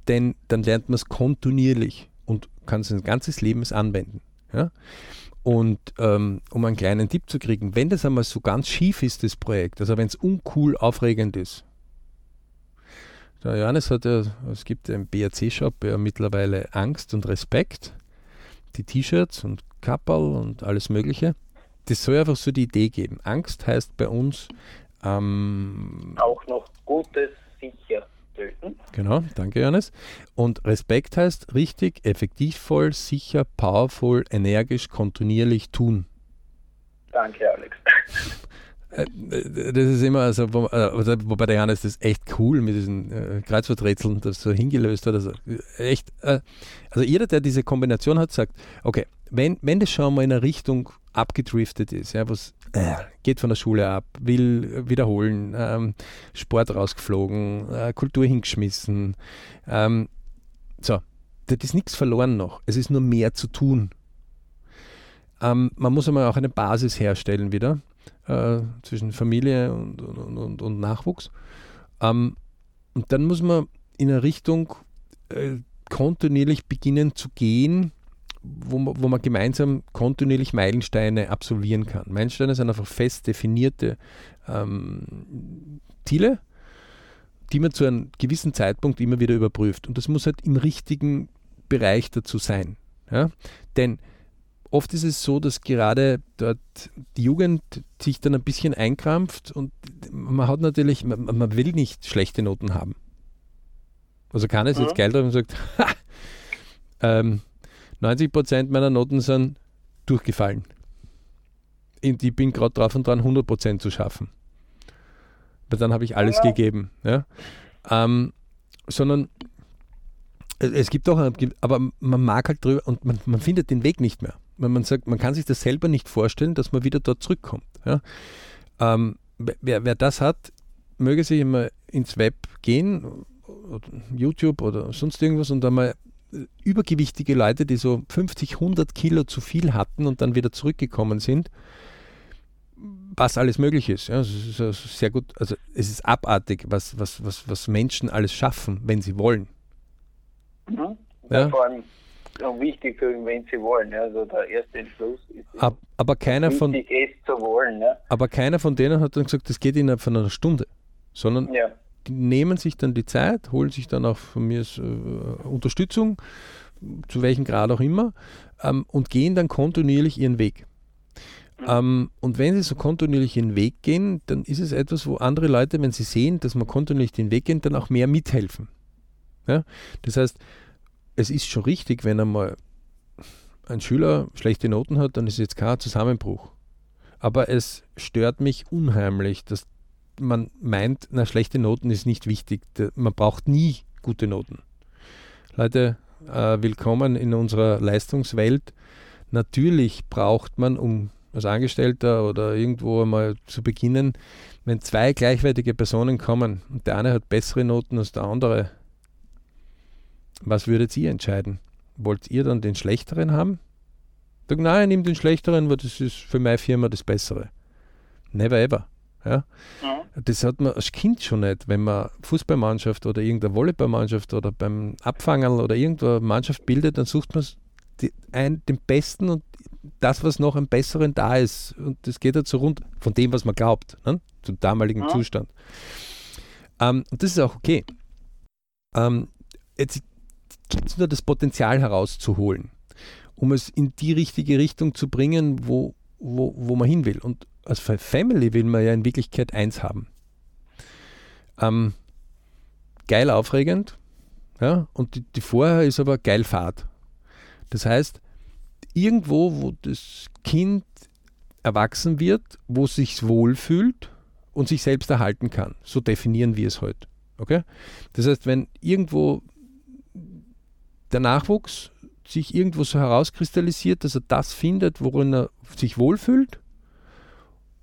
denn dann lernt man es kontinuierlich und kann es ein ganzes Leben anwenden. Ja? Und ähm, um einen kleinen Tipp zu kriegen, wenn das einmal so ganz schief ist, das Projekt, also wenn es uncool, aufregend ist, der Johannes hat ja, es gibt im BRC-Shop ja mittlerweile Angst und Respekt, die T-Shirts und Kapperl und alles Mögliche. Das soll einfach so die Idee geben. Angst heißt bei uns ähm, auch noch Gutes sicher töten. Genau, danke Johannes. Und Respekt heißt richtig, effektivvoll, sicher, powerful, energisch, kontinuierlich tun. Danke, Alex. Äh, das ist immer, also, äh, wobei der Johannes das echt cool mit diesen äh, Kreuzworträtseln das so hingelöst hat. Also echt, also jeder, der diese Kombination hat, sagt, okay, wenn, wenn das schon mal in eine Richtung abgedriftet ist, ja, was geht von der Schule ab, will wiederholen, ähm, Sport rausgeflogen, äh, Kultur hingeschmissen. Ähm, so, das ist nichts verloren noch. Es ist nur mehr zu tun. Ähm, man muss einmal auch eine Basis herstellen wieder äh, zwischen Familie und, und, und, und Nachwuchs. Ähm, und dann muss man in eine Richtung äh, kontinuierlich beginnen zu gehen, wo man, wo man gemeinsam kontinuierlich Meilensteine absolvieren kann. Meilensteine sind einfach fest definierte ähm, Ziele, die man zu einem gewissen Zeitpunkt immer wieder überprüft. Und das muss halt im richtigen Bereich dazu sein. Ja? Denn oft ist es so, dass gerade dort die Jugend sich dann ein bisschen einkrampft und man hat natürlich, man, man will nicht schlechte Noten haben. Also keiner ist mhm. jetzt geil drauf und sagt, ha, ähm, 90 Prozent meiner Noten sind durchgefallen. Und ich bin gerade drauf und dran, 100 Prozent zu schaffen. Weil dann habe ich alles ja. gegeben. Ja? Ähm, sondern es gibt auch, aber man mag halt drüber und man, man findet den Weg nicht mehr. Wenn man sagt, man kann sich das selber nicht vorstellen, dass man wieder dort zurückkommt. Ja? Ähm, wer, wer das hat, möge sich immer ins Web gehen, oder YouTube oder sonst irgendwas und einmal übergewichtige Leute, die so 50, 100 Kilo zu viel hatten und dann wieder zurückgekommen sind, was alles möglich ist. Ja, es ist sehr gut, also es ist abartig, was, was, was, was Menschen alles schaffen, wenn sie wollen. Mhm. Ja. Vor allem wichtig für ihn, wenn sie wollen. Also der erste Entschluss ist Ab, aber keiner von, es zu wollen. Ja. Aber keiner von denen hat dann gesagt, das geht innerhalb von einer Stunde, sondern ja die nehmen sich dann die Zeit, holen sich dann auch von mir äh, Unterstützung, zu welchem Grad auch immer, ähm, und gehen dann kontinuierlich ihren Weg. Mhm. Ähm, und wenn sie so kontinuierlich ihren Weg gehen, dann ist es etwas, wo andere Leute, wenn sie sehen, dass man kontinuierlich den Weg geht, dann auch mehr mithelfen. Ja? Das heißt, es ist schon richtig, wenn einmal ein Schüler schlechte Noten hat, dann ist jetzt kein Zusammenbruch. Aber es stört mich unheimlich, dass man meint, na, schlechte Noten ist nicht wichtig. Man braucht nie gute Noten. Leute, äh, willkommen in unserer Leistungswelt. Natürlich braucht man, um als Angestellter oder irgendwo einmal zu beginnen, wenn zwei gleichwertige Personen kommen und der eine hat bessere Noten als der andere, was würdet ihr entscheiden? Wollt ihr dann den schlechteren haben? Sag, nein, nimm den schlechteren, weil das ist für meine Firma das Bessere. Never ever. Ja? ja. Das hat man als Kind schon nicht, wenn man Fußballmannschaft oder irgendeine Volleyballmannschaft oder beim Abfangen oder irgendwo eine Mannschaft bildet, dann sucht man die, ein, den Besten und das, was noch am Besseren da ist. Und das geht halt so rund von dem, was man glaubt, ne? zum damaligen ja. Zustand. Ähm, und das ist auch okay. Ähm, jetzt nur das Potenzial herauszuholen, um es in die richtige Richtung zu bringen, wo, wo, wo man hin will. Und als Family will man ja in Wirklichkeit eins haben. Ähm, geil aufregend, ja, und die, die vorher ist aber geil Fahrt. Das heißt, irgendwo, wo das Kind erwachsen wird, wo es sich wohlfühlt und sich selbst erhalten kann. So definieren wir es heute. Okay? Das heißt, wenn irgendwo der Nachwuchs sich irgendwo so herauskristallisiert, dass er das findet, worin er sich wohlfühlt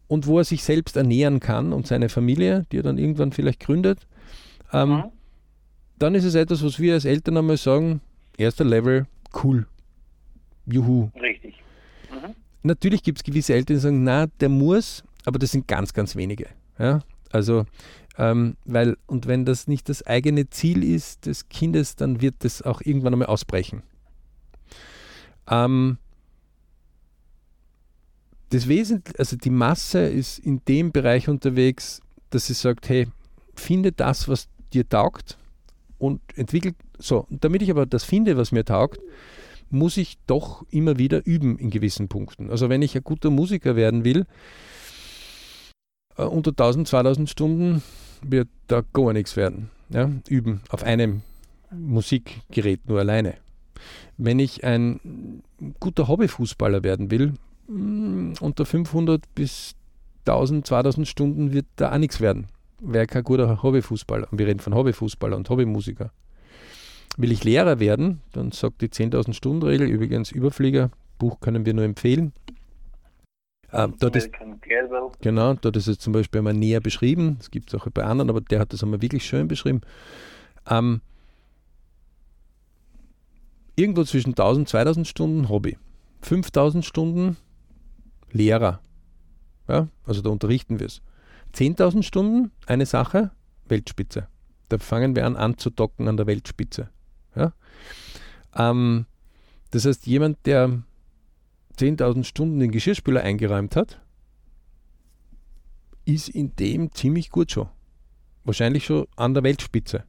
und wo er sich selbst ernähren kann und seine Familie, die er dann irgendwann vielleicht gründet, ähm, mhm. dann ist es etwas, was wir als Eltern einmal sagen, erster Level, cool. Juhu. Richtig. Mhm. Natürlich gibt es gewisse Eltern, die sagen, na, der muss, aber das sind ganz, ganz wenige. Ja? Also, ähm, weil, und wenn das nicht das eigene Ziel ist des Kindes, dann wird das auch irgendwann einmal ausbrechen. Ähm, das Wesentliche, also die Masse ist in dem Bereich unterwegs, dass sie sagt, hey, finde das, was dir taugt und entwickelt, so, damit ich aber das finde, was mir taugt, muss ich doch immer wieder üben in gewissen Punkten. Also wenn ich ein guter Musiker werden will, unter 1000, 2000 Stunden wird da gar nichts werden. Ja? Üben auf einem Musikgerät nur alleine. Wenn ich ein guter Hobbyfußballer werden will, mm, unter 500 bis 1000, 2000 Stunden wird da auch nichts werden. Wäre kein guter Hobbyfußballer. Und wir reden von Hobbyfußballer und Hobbymusiker. Will ich Lehrer werden, dann sagt die 10.000 Stunden Regel, übrigens Überflieger, Buch können wir nur empfehlen. Äh, dort ist, genau, dort ist es zum Beispiel einmal näher beschrieben, das gibt es auch bei anderen, aber der hat das einmal wirklich schön beschrieben. Ähm, irgendwo zwischen 1000 2000 Stunden Hobby, 5000 Stunden Lehrer. Ja, also da unterrichten wir es. 10.000 Stunden eine Sache, Weltspitze. Da fangen wir an anzudocken an der Weltspitze. Ja? Ähm, das heißt, jemand, der 10.000 Stunden den Geschirrspüler eingeräumt hat, ist in dem ziemlich gut schon. Wahrscheinlich schon an der Weltspitze.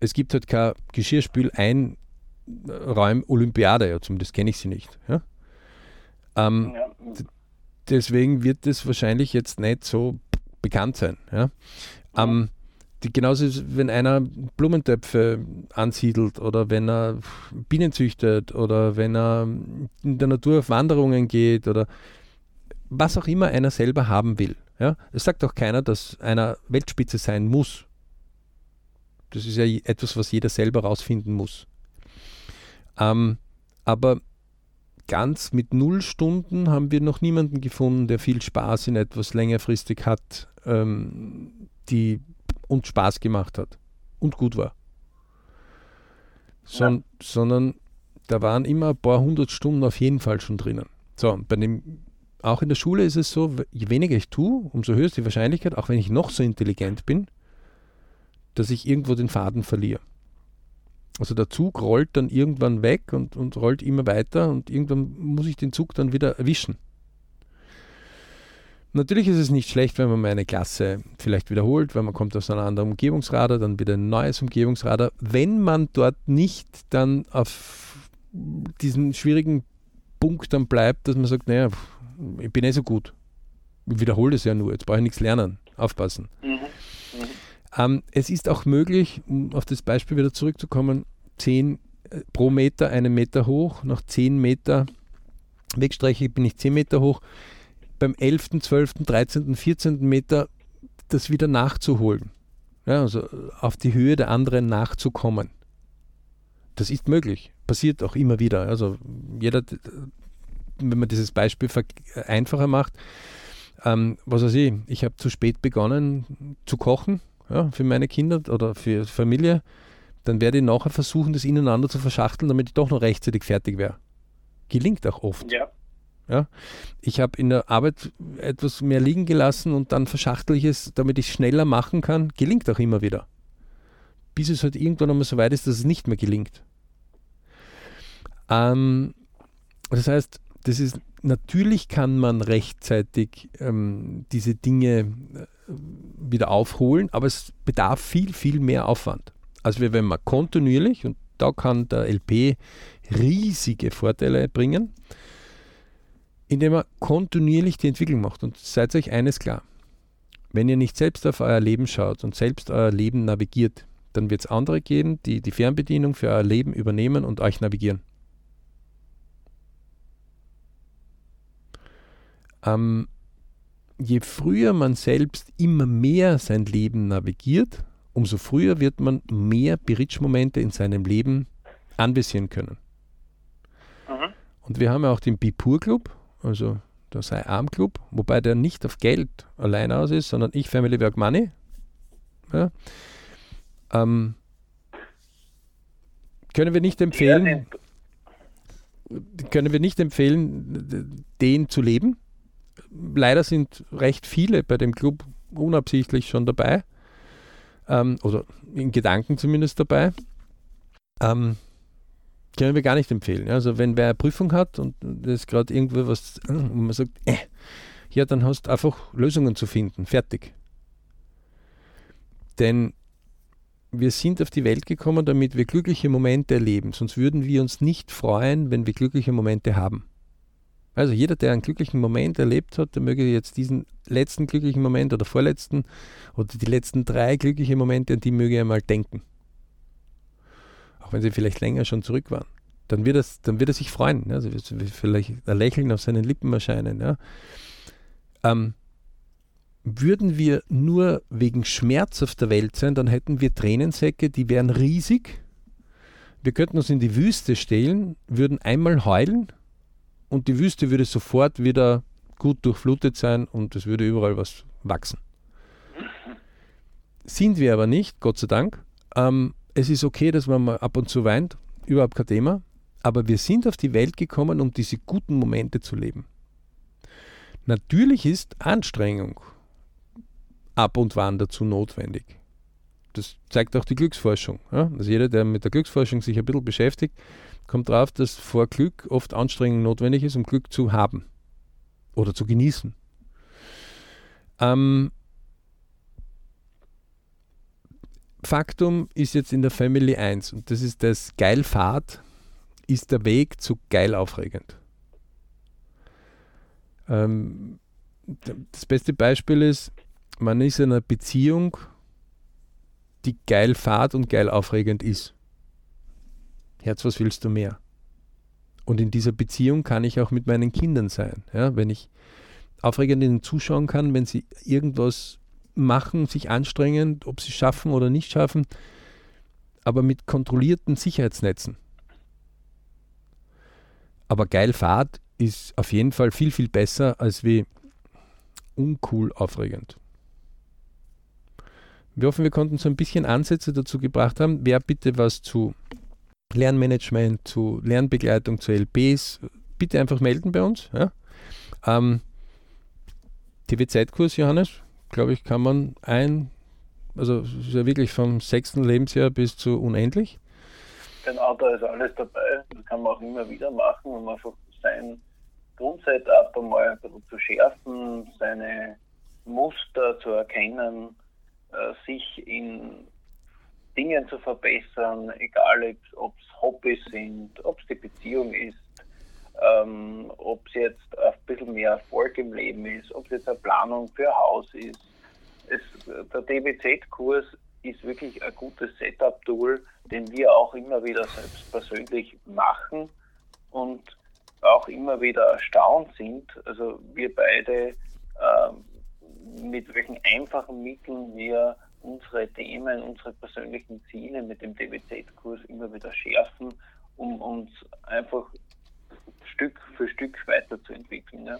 Es gibt halt kein Geschirrspül ein Räum Olympiade, ja, zumindest kenne ich sie nicht. Ja? Ähm, ja. Deswegen wird es wahrscheinlich jetzt nicht so bekannt sein. Ja? Ähm, die, genauso ist, wenn einer Blumentöpfe ansiedelt oder wenn er Bienen züchtet oder wenn er in der Natur auf Wanderungen geht oder was auch immer einer selber haben will. Ja? Es sagt auch keiner, dass einer Weltspitze sein muss. Das ist ja etwas, was jeder selber rausfinden muss. Ähm, aber ganz mit null Stunden haben wir noch niemanden gefunden, der viel Spaß in etwas längerfristig hat, ähm, die uns Spaß gemacht hat und gut war. Son ja. Sondern da waren immer ein paar hundert Stunden auf jeden Fall schon drinnen. So, bei dem, auch in der Schule ist es so, je weniger ich tue, umso höher ist die Wahrscheinlichkeit, auch wenn ich noch so intelligent bin, dass ich irgendwo den Faden verliere. Also der Zug rollt dann irgendwann weg und, und rollt immer weiter und irgendwann muss ich den Zug dann wieder erwischen. Natürlich ist es nicht schlecht, wenn man mal eine Klasse vielleicht wiederholt, weil man kommt aus einer anderen Umgebungsradar, dann wieder ein neues Umgebungsradar. Wenn man dort nicht dann auf diesen schwierigen Punkt dann bleibt, dass man sagt, naja, ich bin eh so gut. Ich wiederhole das ja nur, jetzt brauche ich nichts lernen. Aufpassen. Mhm. Ähm, es ist auch möglich, um auf das Beispiel wieder zurückzukommen, 10 äh, pro Meter einen Meter hoch, nach 10 Meter Wegstrecke bin ich 10 Meter hoch, beim 11., 12., 13., 14. Meter das wieder nachzuholen. Ja, also auf die Höhe der anderen nachzukommen. Das ist möglich, passiert auch immer wieder. Also jeder, wenn man dieses Beispiel einfacher macht, ähm, was weiß ich, ich habe zu spät begonnen zu kochen, ja, für meine Kinder oder für Familie, dann werde ich nachher versuchen, das ineinander zu verschachteln, damit ich doch noch rechtzeitig fertig wäre. Gelingt auch oft. Ja. Ja? Ich habe in der Arbeit etwas mehr liegen gelassen und dann verschachtel ich es, damit ich schneller machen kann. Gelingt auch immer wieder. Bis es halt irgendwann einmal so weit ist, dass es nicht mehr gelingt. Ähm, das heißt, das ist natürlich kann man rechtzeitig ähm, diese Dinge äh, wieder aufholen, aber es bedarf viel, viel mehr Aufwand. Also wenn man kontinuierlich, und da kann der LP riesige Vorteile bringen, indem er kontinuierlich die Entwicklung macht. Und seid euch eines klar, wenn ihr nicht selbst auf euer Leben schaut und selbst euer Leben navigiert, dann wird es andere geben, die die Fernbedienung für euer Leben übernehmen und euch navigieren. Ähm, je früher man selbst immer mehr sein Leben navigiert, umso früher wird man mehr Bridge-Momente in seinem Leben anvisieren können. Mhm. Und wir haben ja auch den Bipur Club, also der sei Arm Club, wobei der nicht auf Geld allein aus ist, sondern ich Family Work Money. Ja. Ähm, können wir nicht empfehlen, können wir nicht empfehlen, den zu leben. Leider sind recht viele bei dem Club unabsichtlich schon dabei. Ähm, oder in Gedanken zumindest dabei. Ähm, können wir gar nicht empfehlen. Also wenn wer eine Prüfung hat und das gerade irgendwo was, wo man sagt, äh, ja, dann hast du einfach Lösungen zu finden. Fertig. Denn wir sind auf die Welt gekommen, damit wir glückliche Momente erleben. Sonst würden wir uns nicht freuen, wenn wir glückliche Momente haben. Also jeder, der einen glücklichen Moment erlebt hat, der möge jetzt diesen letzten glücklichen Moment oder vorletzten oder die letzten drei glückliche Momente, an die möge er mal denken auch wenn sie vielleicht länger schon zurück waren, dann wird, das, dann wird er sich freuen. Ja? Also vielleicht ein Lächeln auf seinen Lippen erscheinen. Ja? Ähm, würden wir nur wegen Schmerz auf der Welt sein, dann hätten wir Tränensäcke, die wären riesig. Wir könnten uns in die Wüste stehlen, würden einmal heulen und die Wüste würde sofort wieder gut durchflutet sein und es würde überall was wachsen. Sind wir aber nicht, Gott sei Dank. Ähm, es ist okay, dass man mal ab und zu weint, überhaupt kein Thema, aber wir sind auf die Welt gekommen, um diese guten Momente zu leben. Natürlich ist Anstrengung ab und wann dazu notwendig. Das zeigt auch die Glücksforschung. Ja? Also jeder, der mit der Glücksforschung sich ein bisschen beschäftigt, kommt drauf, dass vor Glück oft Anstrengung notwendig ist, um Glück zu haben oder zu genießen. Ähm, Faktum ist jetzt in der Family 1 und das ist das Geilfahrt ist der Weg zu geil aufregend. Ähm, das beste Beispiel ist, man ist in einer Beziehung, die geil fahrt und geil aufregend ist. Herz, was willst du mehr? Und in dieser Beziehung kann ich auch mit meinen Kindern sein. Ja? Wenn ich aufregend ihnen zuschauen kann, wenn sie irgendwas machen, sich anstrengen, ob sie es schaffen oder nicht schaffen, aber mit kontrollierten Sicherheitsnetzen. Aber geil Fahrt ist auf jeden Fall viel, viel besser als wie uncool aufregend. Wir hoffen, wir konnten so ein bisschen Ansätze dazu gebracht haben. Wer bitte was zu Lernmanagement, zu Lernbegleitung, zu LPs, bitte einfach melden bei uns. Ja. Ähm, TV-Zeitkurs, Johannes, glaube ich, kann man ein, also ja wirklich vom sechsten Lebensjahr bis zu unendlich. Genau, da ist alles dabei. Das kann man auch immer wieder machen, um einfach sein Grundsetup einmal ein bisschen zu schärfen, seine Muster zu erkennen, äh, sich in Dingen zu verbessern, egal ob es Hobbys sind, ob es die Beziehung ist, ähm, ob es jetzt ein bisschen mehr Erfolg im Leben ist, ob es jetzt eine Planung für ein Haus ist. Es, der DBZ-Kurs ist wirklich ein gutes Setup-Tool, den wir auch immer wieder selbst persönlich machen und auch immer wieder erstaunt sind. Also wir beide, äh, mit welchen einfachen Mitteln wir unsere Themen, unsere persönlichen Ziele mit dem DBZ-Kurs immer wieder schärfen, um uns einfach Stück für Stück weiterzuentwickeln. Ja.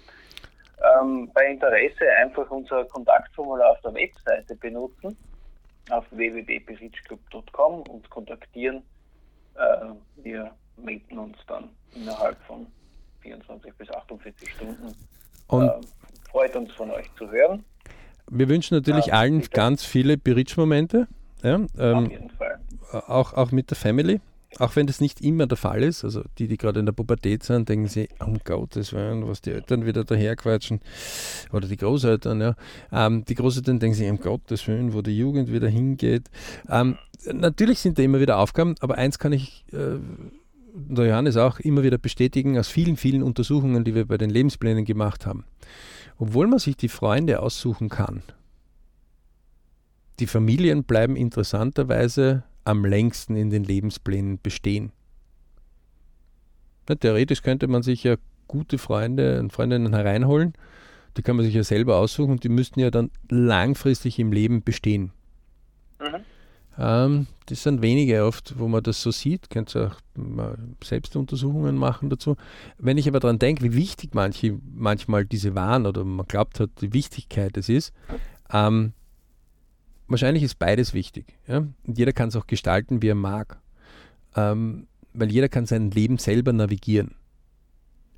Ähm, bei Interesse einfach unser Kontaktformular auf der Webseite benutzen, auf www.berichclub.com und kontaktieren. Äh, wir melden uns dann innerhalb von 24 bis 48 Stunden. Und äh, freut uns von euch zu hören. Wir wünschen natürlich äh, allen bitte. ganz viele Berichtsmomente. Ja, ähm, auf jeden Fall. Auch, auch mit der Family. Auch wenn das nicht immer der Fall ist, also die, die gerade in der Pubertät sind, denken sie, um Gottes Willen, was die Eltern wieder daherquatschen, oder die Großeltern, ja. Ähm, die Großeltern denken sich, um Gottes Willen, wo die Jugend wieder hingeht. Ähm, natürlich sind da immer wieder Aufgaben, aber eins kann ich äh, der Johannes auch immer wieder bestätigen aus vielen, vielen Untersuchungen, die wir bei den Lebensplänen gemacht haben. Obwohl man sich die Freunde aussuchen kann, die Familien bleiben interessanterweise am längsten in den Lebensplänen bestehen. theoretisch könnte man sich ja gute Freunde und Freundinnen hereinholen, die kann man sich ja selber aussuchen und die müssten ja dann langfristig im Leben bestehen. Mhm. Ähm, das sind wenige oft, wo man das so sieht. Könnt ihr auch selbst Untersuchungen machen dazu. Wenn ich aber daran denke, wie wichtig manche manchmal diese waren oder man glaubt hat, die Wichtigkeit es ist, ähm, wahrscheinlich ist beides wichtig. Ja? Und jeder kann es auch gestalten, wie er mag. Ähm, weil jeder kann sein Leben selber navigieren.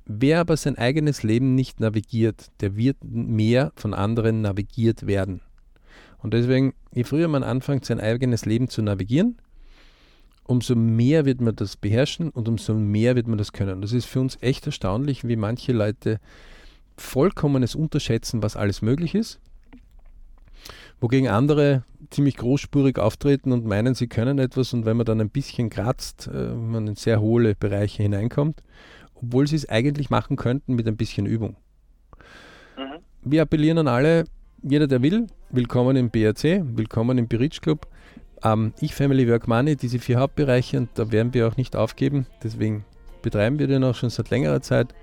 Wer aber sein eigenes Leben nicht navigiert, der wird mehr von anderen navigiert werden. Und deswegen, je früher man anfängt, sein eigenes Leben zu navigieren, umso mehr wird man das beherrschen und umso mehr wird man das können. Das ist für uns echt erstaunlich, wie manche Leute vollkommenes unterschätzen, was alles möglich ist, wogegen andere ziemlich großspurig auftreten und meinen, sie können etwas und wenn man dann ein bisschen kratzt, äh, man in sehr hohe Bereiche hineinkommt, obwohl sie es eigentlich machen könnten mit ein bisschen Übung. Mhm. Wir appellieren an alle, jeder, der will, willkommen im BRC, willkommen im Berich Club. Ähm, ich, Family Work Money, diese vier Hauptbereiche, und da werden wir auch nicht aufgeben. Deswegen betreiben wir den auch schon seit längerer Zeit.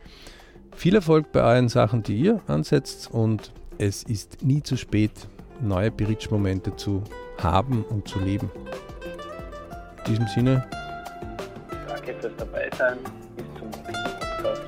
Viel Erfolg bei euren Sachen, die ihr ansetzt, und es ist nie zu spät, neue Berich-Momente zu haben und zu leben. In diesem Sinne. Danke fürs Dabeisein. Bis zum nächsten Podcast.